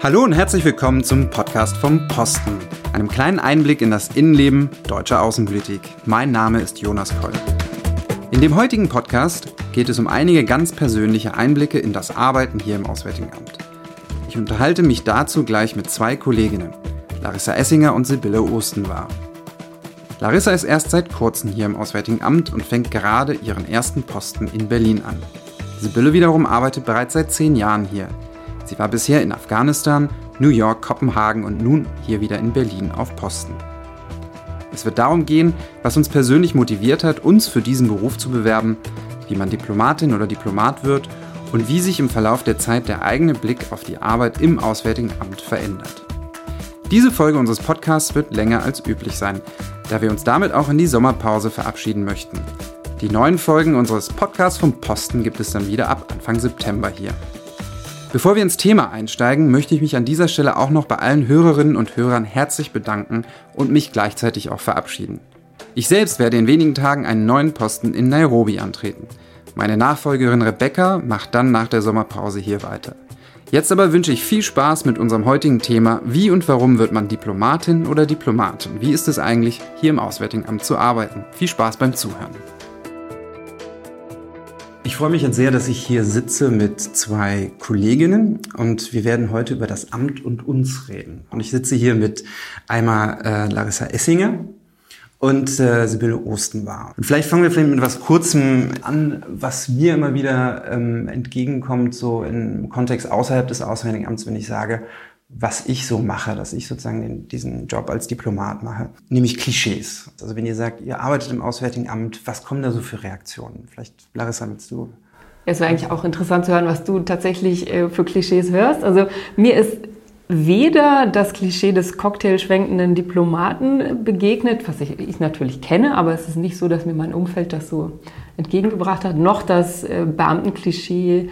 Hallo und herzlich willkommen zum Podcast vom Posten, einem kleinen Einblick in das Innenleben deutscher Außenpolitik. Mein Name ist Jonas Koll. In dem heutigen Podcast geht es um einige ganz persönliche Einblicke in das Arbeiten hier im Auswärtigen Amt. Ich unterhalte mich dazu gleich mit zwei Kolleginnen, Larissa Essinger und Sibylle Ostenwahr. Larissa ist erst seit kurzem hier im Auswärtigen Amt und fängt gerade ihren ersten Posten in Berlin an. Sibylle wiederum arbeitet bereits seit zehn Jahren hier Sie war bisher in Afghanistan, New York, Kopenhagen und nun hier wieder in Berlin auf Posten. Es wird darum gehen, was uns persönlich motiviert hat, uns für diesen Beruf zu bewerben, wie man Diplomatin oder Diplomat wird und wie sich im Verlauf der Zeit der eigene Blick auf die Arbeit im Auswärtigen Amt verändert. Diese Folge unseres Podcasts wird länger als üblich sein, da wir uns damit auch in die Sommerpause verabschieden möchten. Die neuen Folgen unseres Podcasts vom Posten gibt es dann wieder ab Anfang September hier. Bevor wir ins Thema einsteigen, möchte ich mich an dieser Stelle auch noch bei allen Hörerinnen und Hörern herzlich bedanken und mich gleichzeitig auch verabschieden. Ich selbst werde in wenigen Tagen einen neuen Posten in Nairobi antreten. Meine Nachfolgerin Rebecca macht dann nach der Sommerpause hier weiter. Jetzt aber wünsche ich viel Spaß mit unserem heutigen Thema, wie und warum wird man Diplomatin oder Diplomatin? Wie ist es eigentlich, hier im Auswärtigen Amt zu arbeiten? Viel Spaß beim Zuhören. Ich freue mich jetzt sehr, dass ich hier sitze mit zwei Kolleginnen und wir werden heute über das Amt und uns reden. Und ich sitze hier mit einmal äh, Larissa Essinger und äh, Sibylle Ostenbar. Und vielleicht fangen wir vielleicht mit etwas Kurzem an, was mir immer wieder ähm, entgegenkommt, so im Kontext außerhalb des Auswärtigen Amts, wenn ich sage, was ich so mache, dass ich sozusagen den, diesen Job als Diplomat mache, nämlich Klischees. Also wenn ihr sagt, ihr arbeitet im Auswärtigen Amt, was kommen da so für Reaktionen? Vielleicht, Larissa, willst du? Es wäre eigentlich auch interessant zu hören, was du tatsächlich äh, für Klischees hörst. Also mir ist weder das Klischee des cocktailschwenkenden Diplomaten begegnet, was ich, ich, natürlich kenne, aber es ist nicht so, dass mir mein Umfeld das so entgegengebracht hat, noch das äh, Beamtenklischee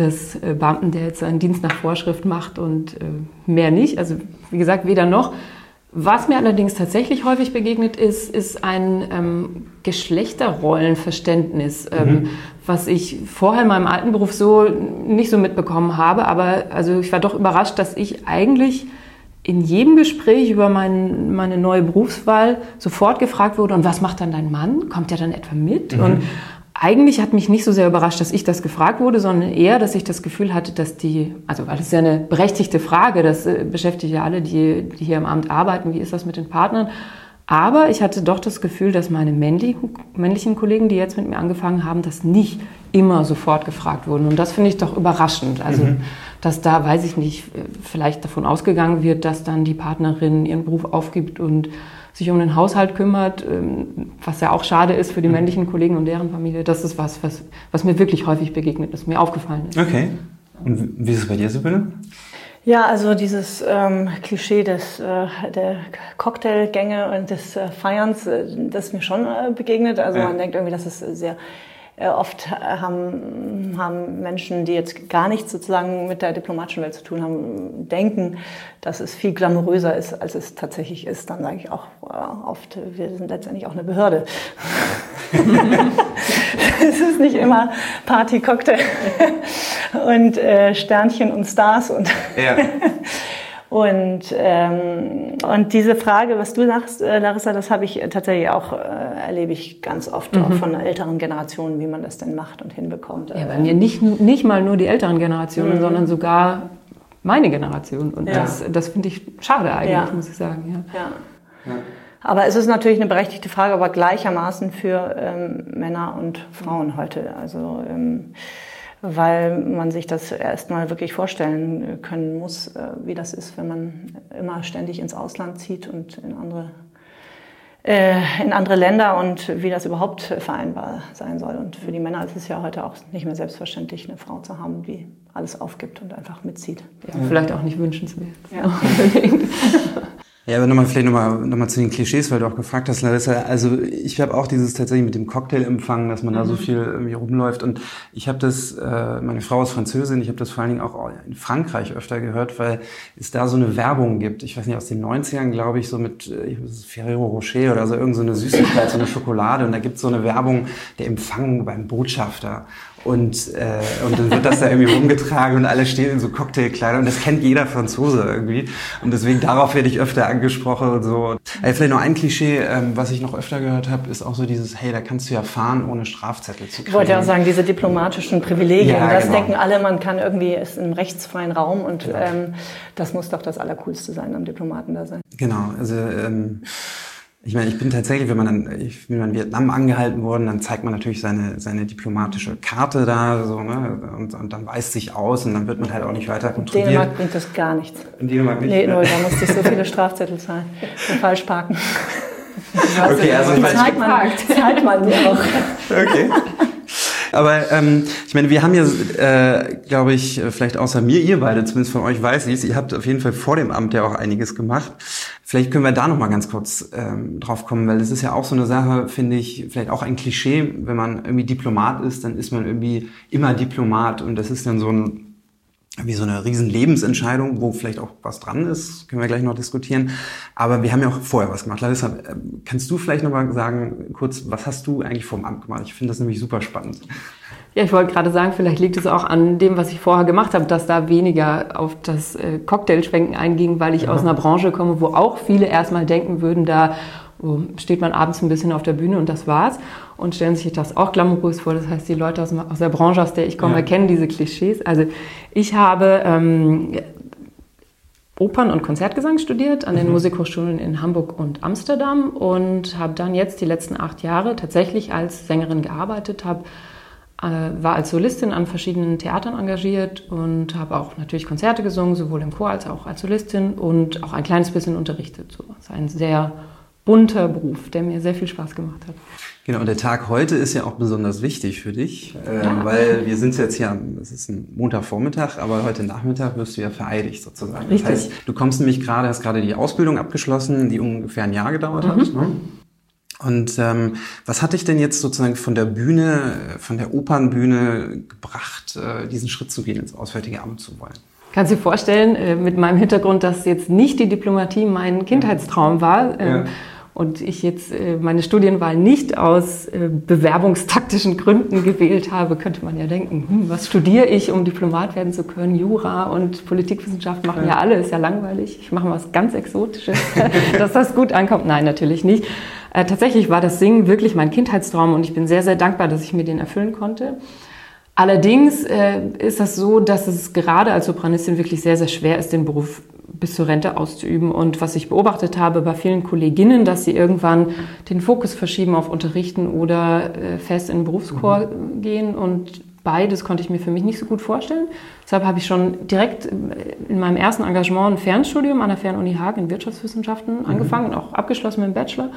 des äh, Beamten, der jetzt seinen Dienst nach Vorschrift macht und äh, mehr nicht. Also wie gesagt, weder noch. Was mir allerdings tatsächlich häufig begegnet ist, ist ein ähm, Geschlechterrollenverständnis, ähm, mhm. was ich vorher in meinem alten Beruf so nicht so mitbekommen habe. Aber also ich war doch überrascht, dass ich eigentlich in jedem Gespräch über mein, meine neue Berufswahl sofort gefragt wurde, und was macht dann dein Mann? Kommt der dann etwa mit? Mhm. Und eigentlich hat mich nicht so sehr überrascht, dass ich das gefragt wurde, sondern eher, dass ich das Gefühl hatte, dass die, also weil das ist ja eine berechtigte Frage, das äh, beschäftigt ja alle, die, die hier im Amt arbeiten, wie ist das mit den Partnern? Aber ich hatte doch das Gefühl, dass meine männlichen, männlichen Kollegen, die jetzt mit mir angefangen haben, das nicht immer sofort gefragt wurden. Und das finde ich doch überraschend. Also, mhm. dass da, weiß ich nicht, vielleicht davon ausgegangen wird, dass dann die Partnerin ihren Beruf aufgibt und sich um den Haushalt kümmert, ähm, was ja auch schade ist für die mhm. männlichen Kollegen und deren Familie. Das ist was, was, was mir wirklich häufig begegnet ist, mir aufgefallen ist. Okay. Und wie ist es bei dir, Sibylle? Ja, also dieses ähm, Klischee des, äh, der Cocktailgänge und des äh, Feierns, äh, das ist mir schon äh, begegnet. Also ja. man denkt irgendwie, das ist sehr oft haben, haben Menschen, die jetzt gar nichts sozusagen mit der diplomatischen Welt zu tun haben, denken, dass es viel glamouröser ist, als es tatsächlich ist. Dann sage ich auch oft, wir sind letztendlich auch eine Behörde. es ist nicht immer Party, Cocktail und äh, Sternchen und Stars und ja. Und, ähm, und diese Frage, was du sagst, äh, Larissa, das habe ich tatsächlich auch, äh, erlebe ich ganz oft mhm. auch von älteren Generationen, wie man das denn macht und hinbekommt. Ja, bei mir nicht, nicht mal nur die älteren Generationen, mhm. sondern sogar meine Generation. Und ja. das, das finde ich schade eigentlich, ja. muss ich sagen. Ja. ja. Aber es ist natürlich eine berechtigte Frage, aber gleichermaßen für ähm, Männer und Frauen heute. Also ähm, weil man sich das erstmal wirklich vorstellen können muss, äh, wie das ist, wenn man immer ständig ins Ausland zieht und in andere, äh, in andere Länder und wie das überhaupt vereinbar sein soll. Und für die Männer ist es ja heute auch nicht mehr selbstverständlich, eine Frau zu haben, die alles aufgibt und einfach mitzieht. Ja, vielleicht auch nicht wünschenswert. Ja. Ja, aber nochmal vielleicht nochmal noch mal zu den Klischees, weil du auch gefragt hast, Larissa. Also ich habe auch dieses tatsächlich mit dem Cocktailempfang, dass man mhm. da so mhm. viel irgendwie rumläuft. Und ich habe das, äh, meine Frau ist Französin, ich habe das vor allen Dingen auch in Frankreich öfter gehört, weil es da so eine Werbung gibt. Ich weiß nicht, aus den 90ern, glaube ich, so mit äh, Ferrero Rocher oder so irgend so eine Süßigkeit, so eine Schokolade. Und da gibt es so eine Werbung, der Empfang beim Botschafter. Und, äh, und dann wird das da irgendwie rumgetragen und alle stehen in so Cocktailkleidern und das kennt jeder Franzose irgendwie. Und deswegen darauf werde ich öfter angesprochen und so. Äh, vielleicht noch ein Klischee, ähm, was ich noch öfter gehört habe, ist auch so dieses, hey, da kannst du ja fahren, ohne Strafzettel zu kriegen. Ich wollte ja auch sagen, diese diplomatischen Privilegien, ja, das genau. denken alle, man kann irgendwie, ist im rechtsfreien Raum und ja. ähm, das muss doch das Allercoolste sein, am Diplomaten da sein. Genau, also ähm, ich meine, ich bin tatsächlich, wenn man dann, ich bin in Vietnam angehalten worden, dann zeigt man natürlich seine, seine diplomatische Karte da, so, ne, und, und dann weist sich aus und dann wird man halt auch nicht weiter kontrolliert. In Dänemark bringt das gar nichts. In Dänemark nicht? Nee, nur, da musste ich so viele Strafzettel zahlen. Für falsch parken. Okay, also die zahlt man, zahlt man ja auch. Okay. Aber ähm, ich meine, wir haben ja, äh, glaube ich, vielleicht außer mir, ihr beide, zumindest von euch weiß ich, ihr habt auf jeden Fall vor dem Amt ja auch einiges gemacht. Vielleicht können wir da noch mal ganz kurz ähm, drauf kommen, weil das ist ja auch so eine Sache, finde ich, vielleicht auch ein Klischee, wenn man irgendwie Diplomat ist, dann ist man irgendwie immer Diplomat und das ist dann so ein wie so eine riesen Lebensentscheidung, wo vielleicht auch was dran ist, können wir gleich noch diskutieren. Aber wir haben ja auch vorher was gemacht. Larissa, ähm, kannst du vielleicht noch mal sagen, kurz, was hast du eigentlich vor dem Amt gemacht? Ich finde das nämlich super spannend. Ja, ich wollte gerade sagen, vielleicht liegt es auch an dem, was ich vorher gemacht habe, dass da weniger auf das äh, Cocktailschwenken einging, weil ich ja. aus einer Branche komme, wo auch viele erstmal denken würden, da steht man abends ein bisschen auf der Bühne und das war's und stellen sich das auch glamourös vor. Das heißt, die Leute aus, der Branche, aus der ich komme, ja. kennen diese Klischees. Also ich habe ähm, Opern- und Konzertgesang studiert an den mhm. Musikhochschulen in Hamburg und Amsterdam und habe dann jetzt die letzten acht Jahre tatsächlich als Sängerin gearbeitet, habe war als Solistin an verschiedenen Theatern engagiert und habe auch natürlich Konzerte gesungen, sowohl im Chor als auch als Solistin und auch ein kleines bisschen unterrichtet. So. Das ist ein sehr bunter Beruf, der mir sehr viel Spaß gemacht hat. Genau, und der Tag heute ist ja auch besonders wichtig für dich, äh, ja. weil wir sind jetzt ja, es ist ein Montagvormittag, aber heute Nachmittag wirst du ja vereidigt sozusagen. Richtig. Das heißt, du kommst nämlich gerade, hast gerade die Ausbildung abgeschlossen, die ungefähr ein Jahr gedauert mhm. hat. Ne? Und ähm, was hat dich denn jetzt sozusagen von der Bühne, von der Opernbühne gebracht, äh, diesen Schritt zu gehen, ins Auswärtige Amt zu wollen? Kannst du dir vorstellen, äh, mit meinem Hintergrund, dass jetzt nicht die Diplomatie mein Kindheitstraum war äh, ja. und ich jetzt äh, meine Studienwahl nicht aus äh, bewerbungstaktischen Gründen gewählt habe, könnte man ja denken, hm, was studiere ich, um Diplomat werden zu können? Jura und Politikwissenschaft machen ja, ja alle, ist ja langweilig. Ich mache was ganz Exotisches, dass das gut ankommt. Nein, natürlich nicht. Äh, tatsächlich war das Singen wirklich mein Kindheitstraum und ich bin sehr, sehr dankbar, dass ich mir den erfüllen konnte. Allerdings äh, ist das so, dass es gerade als Sopranistin wirklich sehr, sehr schwer ist, den Beruf bis zur Rente auszuüben. Und was ich beobachtet habe bei vielen Kolleginnen, dass sie irgendwann den Fokus verschieben auf Unterrichten oder äh, fest in den Berufschor mhm. gehen. Und beides konnte ich mir für mich nicht so gut vorstellen. Deshalb habe ich schon direkt äh, in meinem ersten Engagement ein Fernstudium an der Fernuni Hagen in Wirtschaftswissenschaften mhm. angefangen und auch abgeschlossen mit dem Bachelor.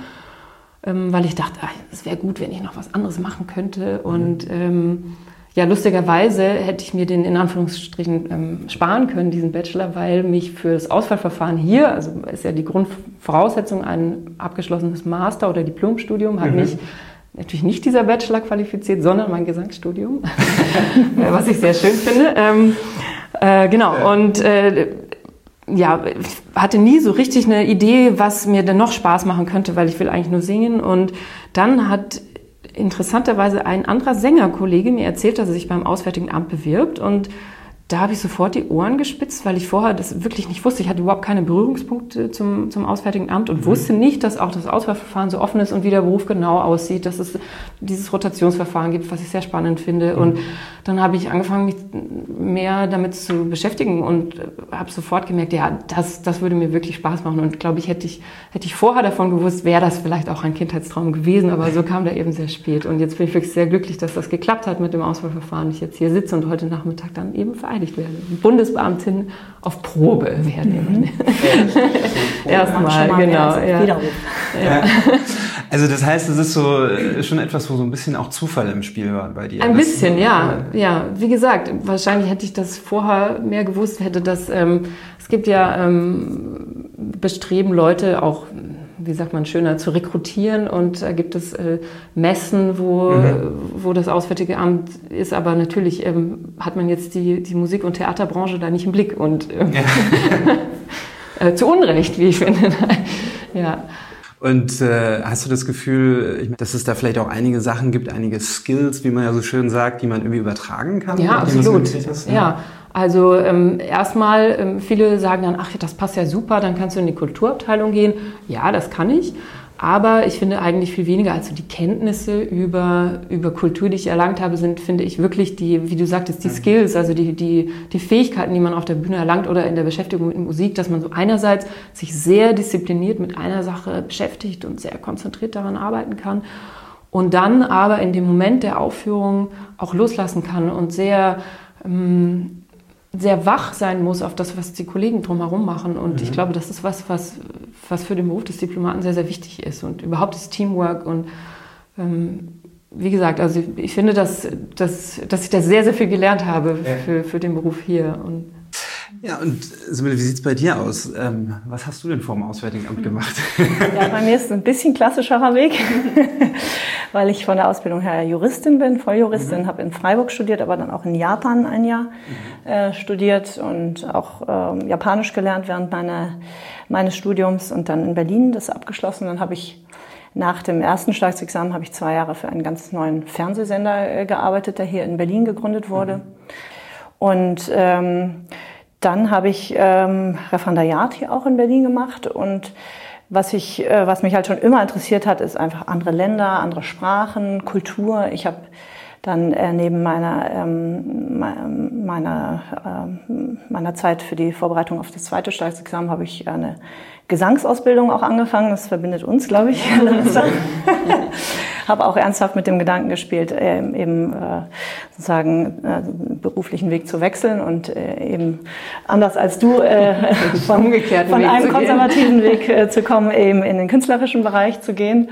Ähm, weil ich dachte, es wäre gut, wenn ich noch was anderes machen könnte. Und ähm, ja, lustigerweise hätte ich mir den in Anführungsstrichen ähm, sparen können, diesen Bachelor, weil mich für das Auswahlverfahren hier, also ist ja die Grundvoraussetzung ein abgeschlossenes Master- oder Diplomstudium, hat mhm. mich natürlich nicht dieser Bachelor qualifiziert, sondern mein Gesangsstudium, was ich sehr schön finde. Ähm, äh, genau, und äh, ja, hatte nie so richtig eine Idee, was mir denn noch Spaß machen könnte, weil ich will eigentlich nur singen. Und dann hat interessanterweise ein anderer Sängerkollege mir erzählt, dass er sich beim Auswärtigen Amt bewirbt und da habe ich sofort die Ohren gespitzt, weil ich vorher das wirklich nicht wusste. Ich hatte überhaupt keine Berührungspunkte zum, zum Auswärtigen Amt und mhm. wusste nicht, dass auch das Auswahlverfahren so offen ist und wie der Beruf genau aussieht, dass es dieses Rotationsverfahren gibt, was ich sehr spannend finde. Mhm. Und dann habe ich angefangen, mich mehr damit zu beschäftigen und habe sofort gemerkt, ja, das, das würde mir wirklich Spaß machen. Und glaube ich, hätte ich, hätte ich vorher davon gewusst, wäre das vielleicht auch ein Kindheitstraum gewesen, aber so kam der eben sehr spät. Und jetzt bin ich wirklich sehr glücklich, dass das geklappt hat mit dem Auswahlverfahren. Ich jetzt hier sitze und heute Nachmittag dann eben vereidigt vereidigt werden. Bundesbeamtin auf Probe werden. Mhm. Erstmal, genau. Ja. Ja. Also das heißt, es ist so äh, schon etwas, wo so ein bisschen auch Zufall im Spiel war bei dir. Ein bisschen, ja. Ja, wie gesagt, wahrscheinlich hätte ich das vorher mehr gewusst, hätte das, ähm, es gibt ja ähm, Bestreben, Leute auch wie sagt man, schöner zu rekrutieren. Und da gibt es äh, Messen, wo, mhm. wo das Auswärtige Amt ist. Aber natürlich ähm, hat man jetzt die, die Musik- und Theaterbranche da nicht im Blick. Und äh, ja. äh, zu Unrecht, wie ich finde. ja. Und äh, hast du das Gefühl, dass es da vielleicht auch einige Sachen gibt, einige Skills, wie man ja so schön sagt, die man irgendwie übertragen kann? Ja, absolut. Ja. Also ähm, erstmal, ähm, viele sagen dann, ach, das passt ja super, dann kannst du in die Kulturabteilung gehen. Ja, das kann ich. Aber ich finde eigentlich viel weniger als so die Kenntnisse über, über Kultur, die ich erlangt habe, sind, finde ich, wirklich die, wie du sagtest, die Skills, also die, die, die Fähigkeiten, die man auf der Bühne erlangt oder in der Beschäftigung mit Musik, dass man so einerseits sich sehr diszipliniert mit einer Sache beschäftigt und sehr konzentriert daran arbeiten kann und dann aber in dem Moment der Aufführung auch loslassen kann und sehr ähm, sehr wach sein muss auf das, was die Kollegen drumherum machen. Und mhm. ich glaube, das ist was, was, was für den Beruf des Diplomaten sehr, sehr wichtig ist. Und überhaupt das Teamwork. Und ähm, wie gesagt, also ich finde, dass, dass, dass ich da sehr, sehr viel gelernt habe ja. für, für den Beruf hier. Und ja, und Sibylle, wie sieht's bei dir aus? Ähm, was hast du denn vor dem Auswärtigen Amt gemacht? Ja, bei mir ist es ein bisschen klassischerer Weg, weil ich von der Ausbildung her Juristin bin, Volljuristin, mhm. habe in Freiburg studiert, aber dann auch in Japan ein Jahr mhm. äh, studiert und auch äh, Japanisch gelernt während meiner, meines Studiums und dann in Berlin das abgeschlossen. Dann habe ich nach dem ersten Staatsexamen habe ich zwei Jahre für einen ganz neuen Fernsehsender äh, gearbeitet, der hier in Berlin gegründet wurde. Mhm. Und ähm, dann habe ich ähm, Referendariat hier auch in Berlin gemacht und was, ich, äh, was mich halt schon immer interessiert hat, ist einfach andere Länder, andere Sprachen, Kultur. Ich habe dann äh, neben meiner, ähm, meiner, äh, meiner Zeit für die Vorbereitung auf das zweite Staatsexamen habe ich eine Gesangsausbildung auch angefangen. Das verbindet uns, glaube ich. habe auch ernsthaft mit dem Gedanken gespielt, äh, eben äh, sozusagen äh, beruflichen Weg zu wechseln und äh, eben anders als du von, von einem konservativen Weg zu kommen, eben in den künstlerischen Bereich zu gehen.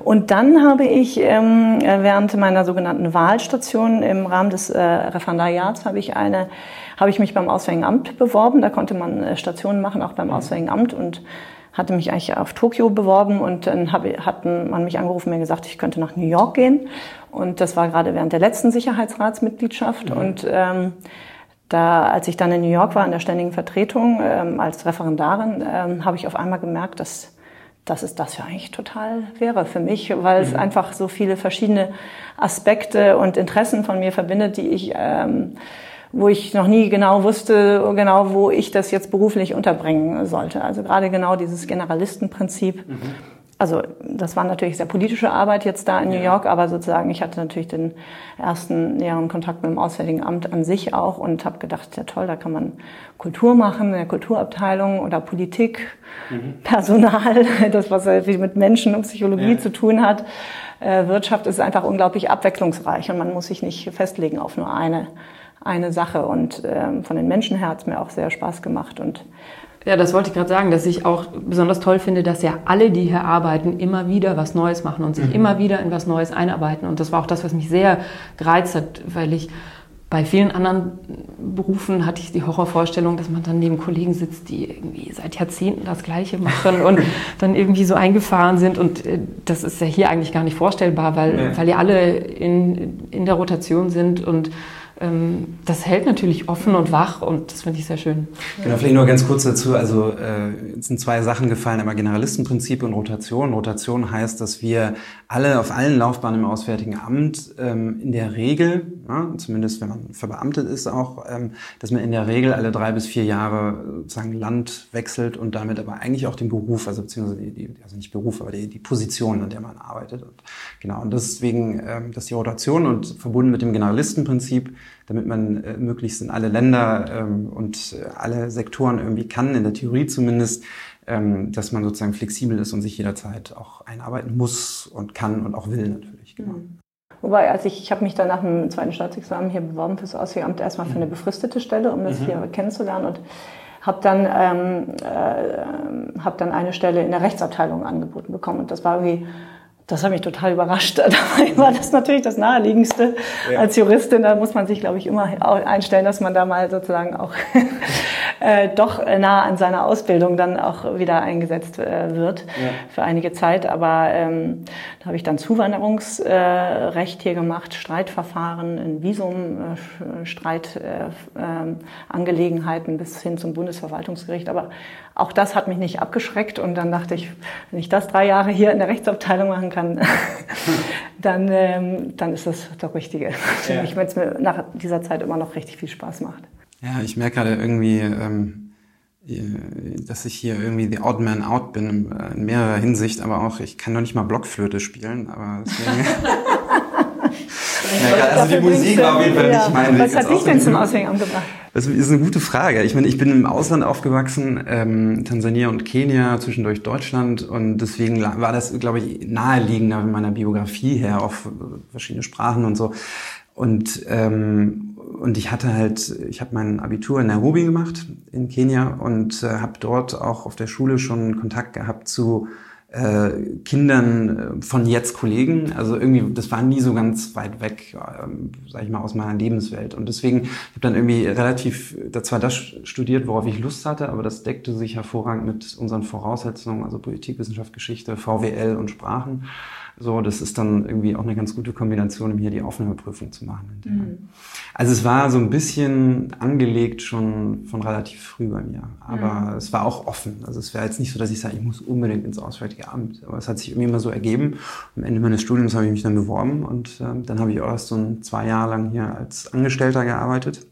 Und dann habe ich ähm, während meiner sogenannten Wahlstation im Rahmen des Referendariats habe ich eine habe ich mich beim Auswärtigen Amt beworben. Da konnte man äh, Stationen machen, auch beim Auswärtigen Amt und hatte mich eigentlich auf Tokio beworben und dann hab, hat man mich angerufen, mir gesagt, ich könnte nach New York gehen. Und das war gerade während der letzten Sicherheitsratsmitgliedschaft. Mhm. Und ähm, da, als ich dann in New York war in der ständigen Vertretung ähm, als Referendarin, ähm, habe ich auf einmal gemerkt, dass dass es das ja eigentlich total wäre für mich, weil mhm. es einfach so viele verschiedene Aspekte und Interessen von mir verbindet, die ich ähm, wo ich noch nie genau wusste, genau wo ich das jetzt beruflich unterbringen sollte. Also gerade genau dieses Generalistenprinzip. Mhm. Also das war natürlich sehr politische Arbeit jetzt da in New York, aber sozusagen ich hatte natürlich den ersten näheren Kontakt mit dem Auswärtigen Amt an sich auch und habe gedacht, ja toll, da kann man Kultur machen, eine Kulturabteilung oder Politik, mhm. Personal, das was halt mit Menschen und Psychologie ja. zu tun hat. Äh, Wirtschaft ist einfach unglaublich abwechslungsreich und man muss sich nicht festlegen auf nur eine eine Sache. Und ähm, von den Menschen her hat es mir auch sehr Spaß gemacht. Und ja, das wollte ich gerade sagen, dass ich auch besonders toll finde, dass ja alle, die hier arbeiten, immer wieder was Neues machen und sich mhm. immer wieder in was Neues einarbeiten. Und das war auch das, was mich sehr gereizt hat, weil ich bei vielen anderen Berufen hatte ich die Horrorvorstellung, dass man dann neben Kollegen sitzt, die irgendwie seit Jahrzehnten das Gleiche machen und dann irgendwie so eingefahren sind. Und äh, das ist ja hier eigentlich gar nicht vorstellbar, weil, ja. weil ja alle in, in der Rotation sind und das hält natürlich offen und wach und das finde ich sehr schön. Genau, vielleicht nur ganz kurz dazu. Also äh, sind zwei Sachen gefallen, einmal Generalistenprinzip und Rotation. Rotation heißt, dass wir alle auf allen Laufbahnen im Auswärtigen Amt ähm, in der Regel, ja, zumindest wenn man verbeamtet ist auch, ähm, dass man in der Regel alle drei bis vier Jahre sozusagen Land wechselt und damit aber eigentlich auch den Beruf, also beziehungsweise die, die also nicht Beruf, aber die, die Position, an der man arbeitet. Und, genau, und deswegen, ähm, dass die Rotation und verbunden mit dem Generalistenprinzip damit man äh, möglichst in alle Länder ähm, und äh, alle Sektoren irgendwie kann, in der Theorie zumindest, ähm, dass man sozusagen flexibel ist und sich jederzeit auch einarbeiten muss und kann und auch will natürlich. Genau. Mhm. Wobei, als ich, ich habe mich dann nach dem zweiten Staatsexamen hier beworben fürs Auswärtige Amt erstmal für eine mhm. befristete Stelle, um das mhm. hier kennenzulernen und habe dann, ähm, äh, hab dann eine Stelle in der Rechtsabteilung angeboten bekommen. Und das war irgendwie das hat mich total überrascht. Dabei war das natürlich das Naheliegendste. Ja. Als Juristin, da muss man sich, glaube ich, immer einstellen, dass man da mal sozusagen auch äh, doch nah an seiner Ausbildung dann auch wieder eingesetzt äh, wird ja. für einige Zeit. Aber ähm, da habe ich dann Zuwanderungsrecht hier gemacht, Streitverfahren in Visumstreitangelegenheiten äh, äh, bis hin zum Bundesverwaltungsgericht. Aber auch das hat mich nicht abgeschreckt und dann dachte ich, wenn ich das drei Jahre hier in der Rechtsabteilung machen kann, dann, ähm, dann ist das doch Richtige. Ja. Ich, wenn es mir nach dieser Zeit immer noch richtig viel Spaß macht. Ja, ich merke gerade irgendwie, ähm, dass ich hier irgendwie the odd man out bin in mehrerer Hinsicht, aber auch, ich kann noch nicht mal Blockflöte spielen, aber deswegen... ja, also die Musik war auf jeden Fall nicht meine. Was hat dich denn zum Aushängen gebracht? Das ist eine gute Frage. Ich meine, ich bin im Ausland aufgewachsen, ähm, Tansania und Kenia, zwischendurch Deutschland und deswegen war das, glaube ich, naheliegender in meiner Biografie her auf verschiedene Sprachen und so. Und ähm, und ich hatte halt, ich habe mein Abitur in Nairobi gemacht in Kenia und äh, habe dort auch auf der Schule schon Kontakt gehabt zu äh, Kindern äh, von jetzt Kollegen. Also irgendwie, das war nie so ganz weit weg, ähm, sag ich mal, aus meiner Lebenswelt. Und deswegen, ich habe dann irgendwie relativ, da zwar das studiert, worauf ich Lust hatte, aber das deckte sich hervorragend mit unseren Voraussetzungen, also Politikwissenschaft, Geschichte, VWL und Sprachen. So, das ist dann irgendwie auch eine ganz gute Kombination, um hier die Aufnahmeprüfung zu machen. Mhm. Also es war so ein bisschen angelegt schon von relativ früh bei mir. Aber mhm. es war auch offen. Also es wäre jetzt nicht so, dass ich sage, ich muss unbedingt ins Auswärtige Amt. Aber es hat sich irgendwie immer so ergeben. Am Ende meines Studiums habe ich mich dann beworben und äh, dann habe ich auch erst so ein, zwei Jahre lang hier als Angestellter gearbeitet,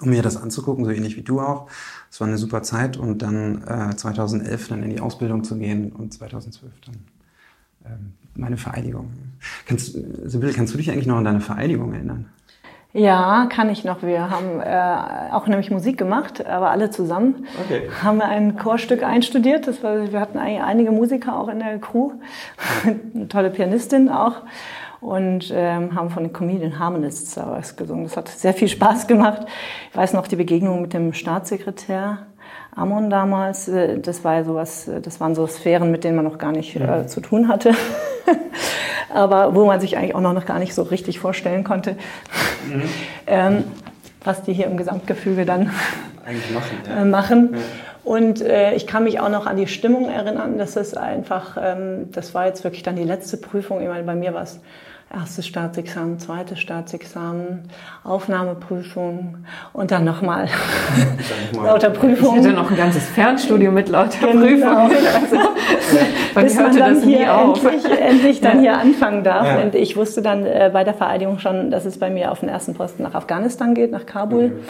um mir das anzugucken, so ähnlich wie du auch. Es war eine super Zeit und dann äh, 2011 dann in die Ausbildung zu gehen und 2012 dann ähm, meine Vereidigung. Kannst, Sibylle, kannst du dich eigentlich noch an deine Vereidigung erinnern? Ja, kann ich noch. Wir haben äh, auch nämlich Musik gemacht, aber alle zusammen. Okay. Haben wir ein Chorstück einstudiert. Das war, wir hatten einige Musiker auch in der Crew, eine tolle Pianistin auch und ähm, haben von den Comedian Harmonists was gesungen. Das hat sehr viel Spaß gemacht. Ich weiß noch die Begegnung mit dem Staatssekretär Amon damals. Äh, das war sowas, äh, das waren so Sphären, mit denen man noch gar nicht äh, zu tun hatte. aber wo man sich eigentlich auch noch gar nicht so richtig vorstellen konnte, mhm. ähm, was die hier im Gesamtgefüge dann machen. Ja. Äh, machen. Ja. Und äh, ich kann mich auch noch an die Stimmung erinnern, dass es einfach, ähm, das war jetzt wirklich dann die letzte Prüfung. Ich meine, bei mir war es erstes Staatsexamen, zweites Staatsexamen, Aufnahmeprüfung und dann nochmal lauter Prüfungen. Ich hatte noch ein ganzes Fernstudio mit lauter genau. Prüfungen. Also, Bis man dann hier endlich, endlich dann ja. hier anfangen darf. Ja. Und ich wusste dann äh, bei der Vereidigung schon, dass es bei mir auf den ersten Posten nach Afghanistan geht, nach Kabul. Mhm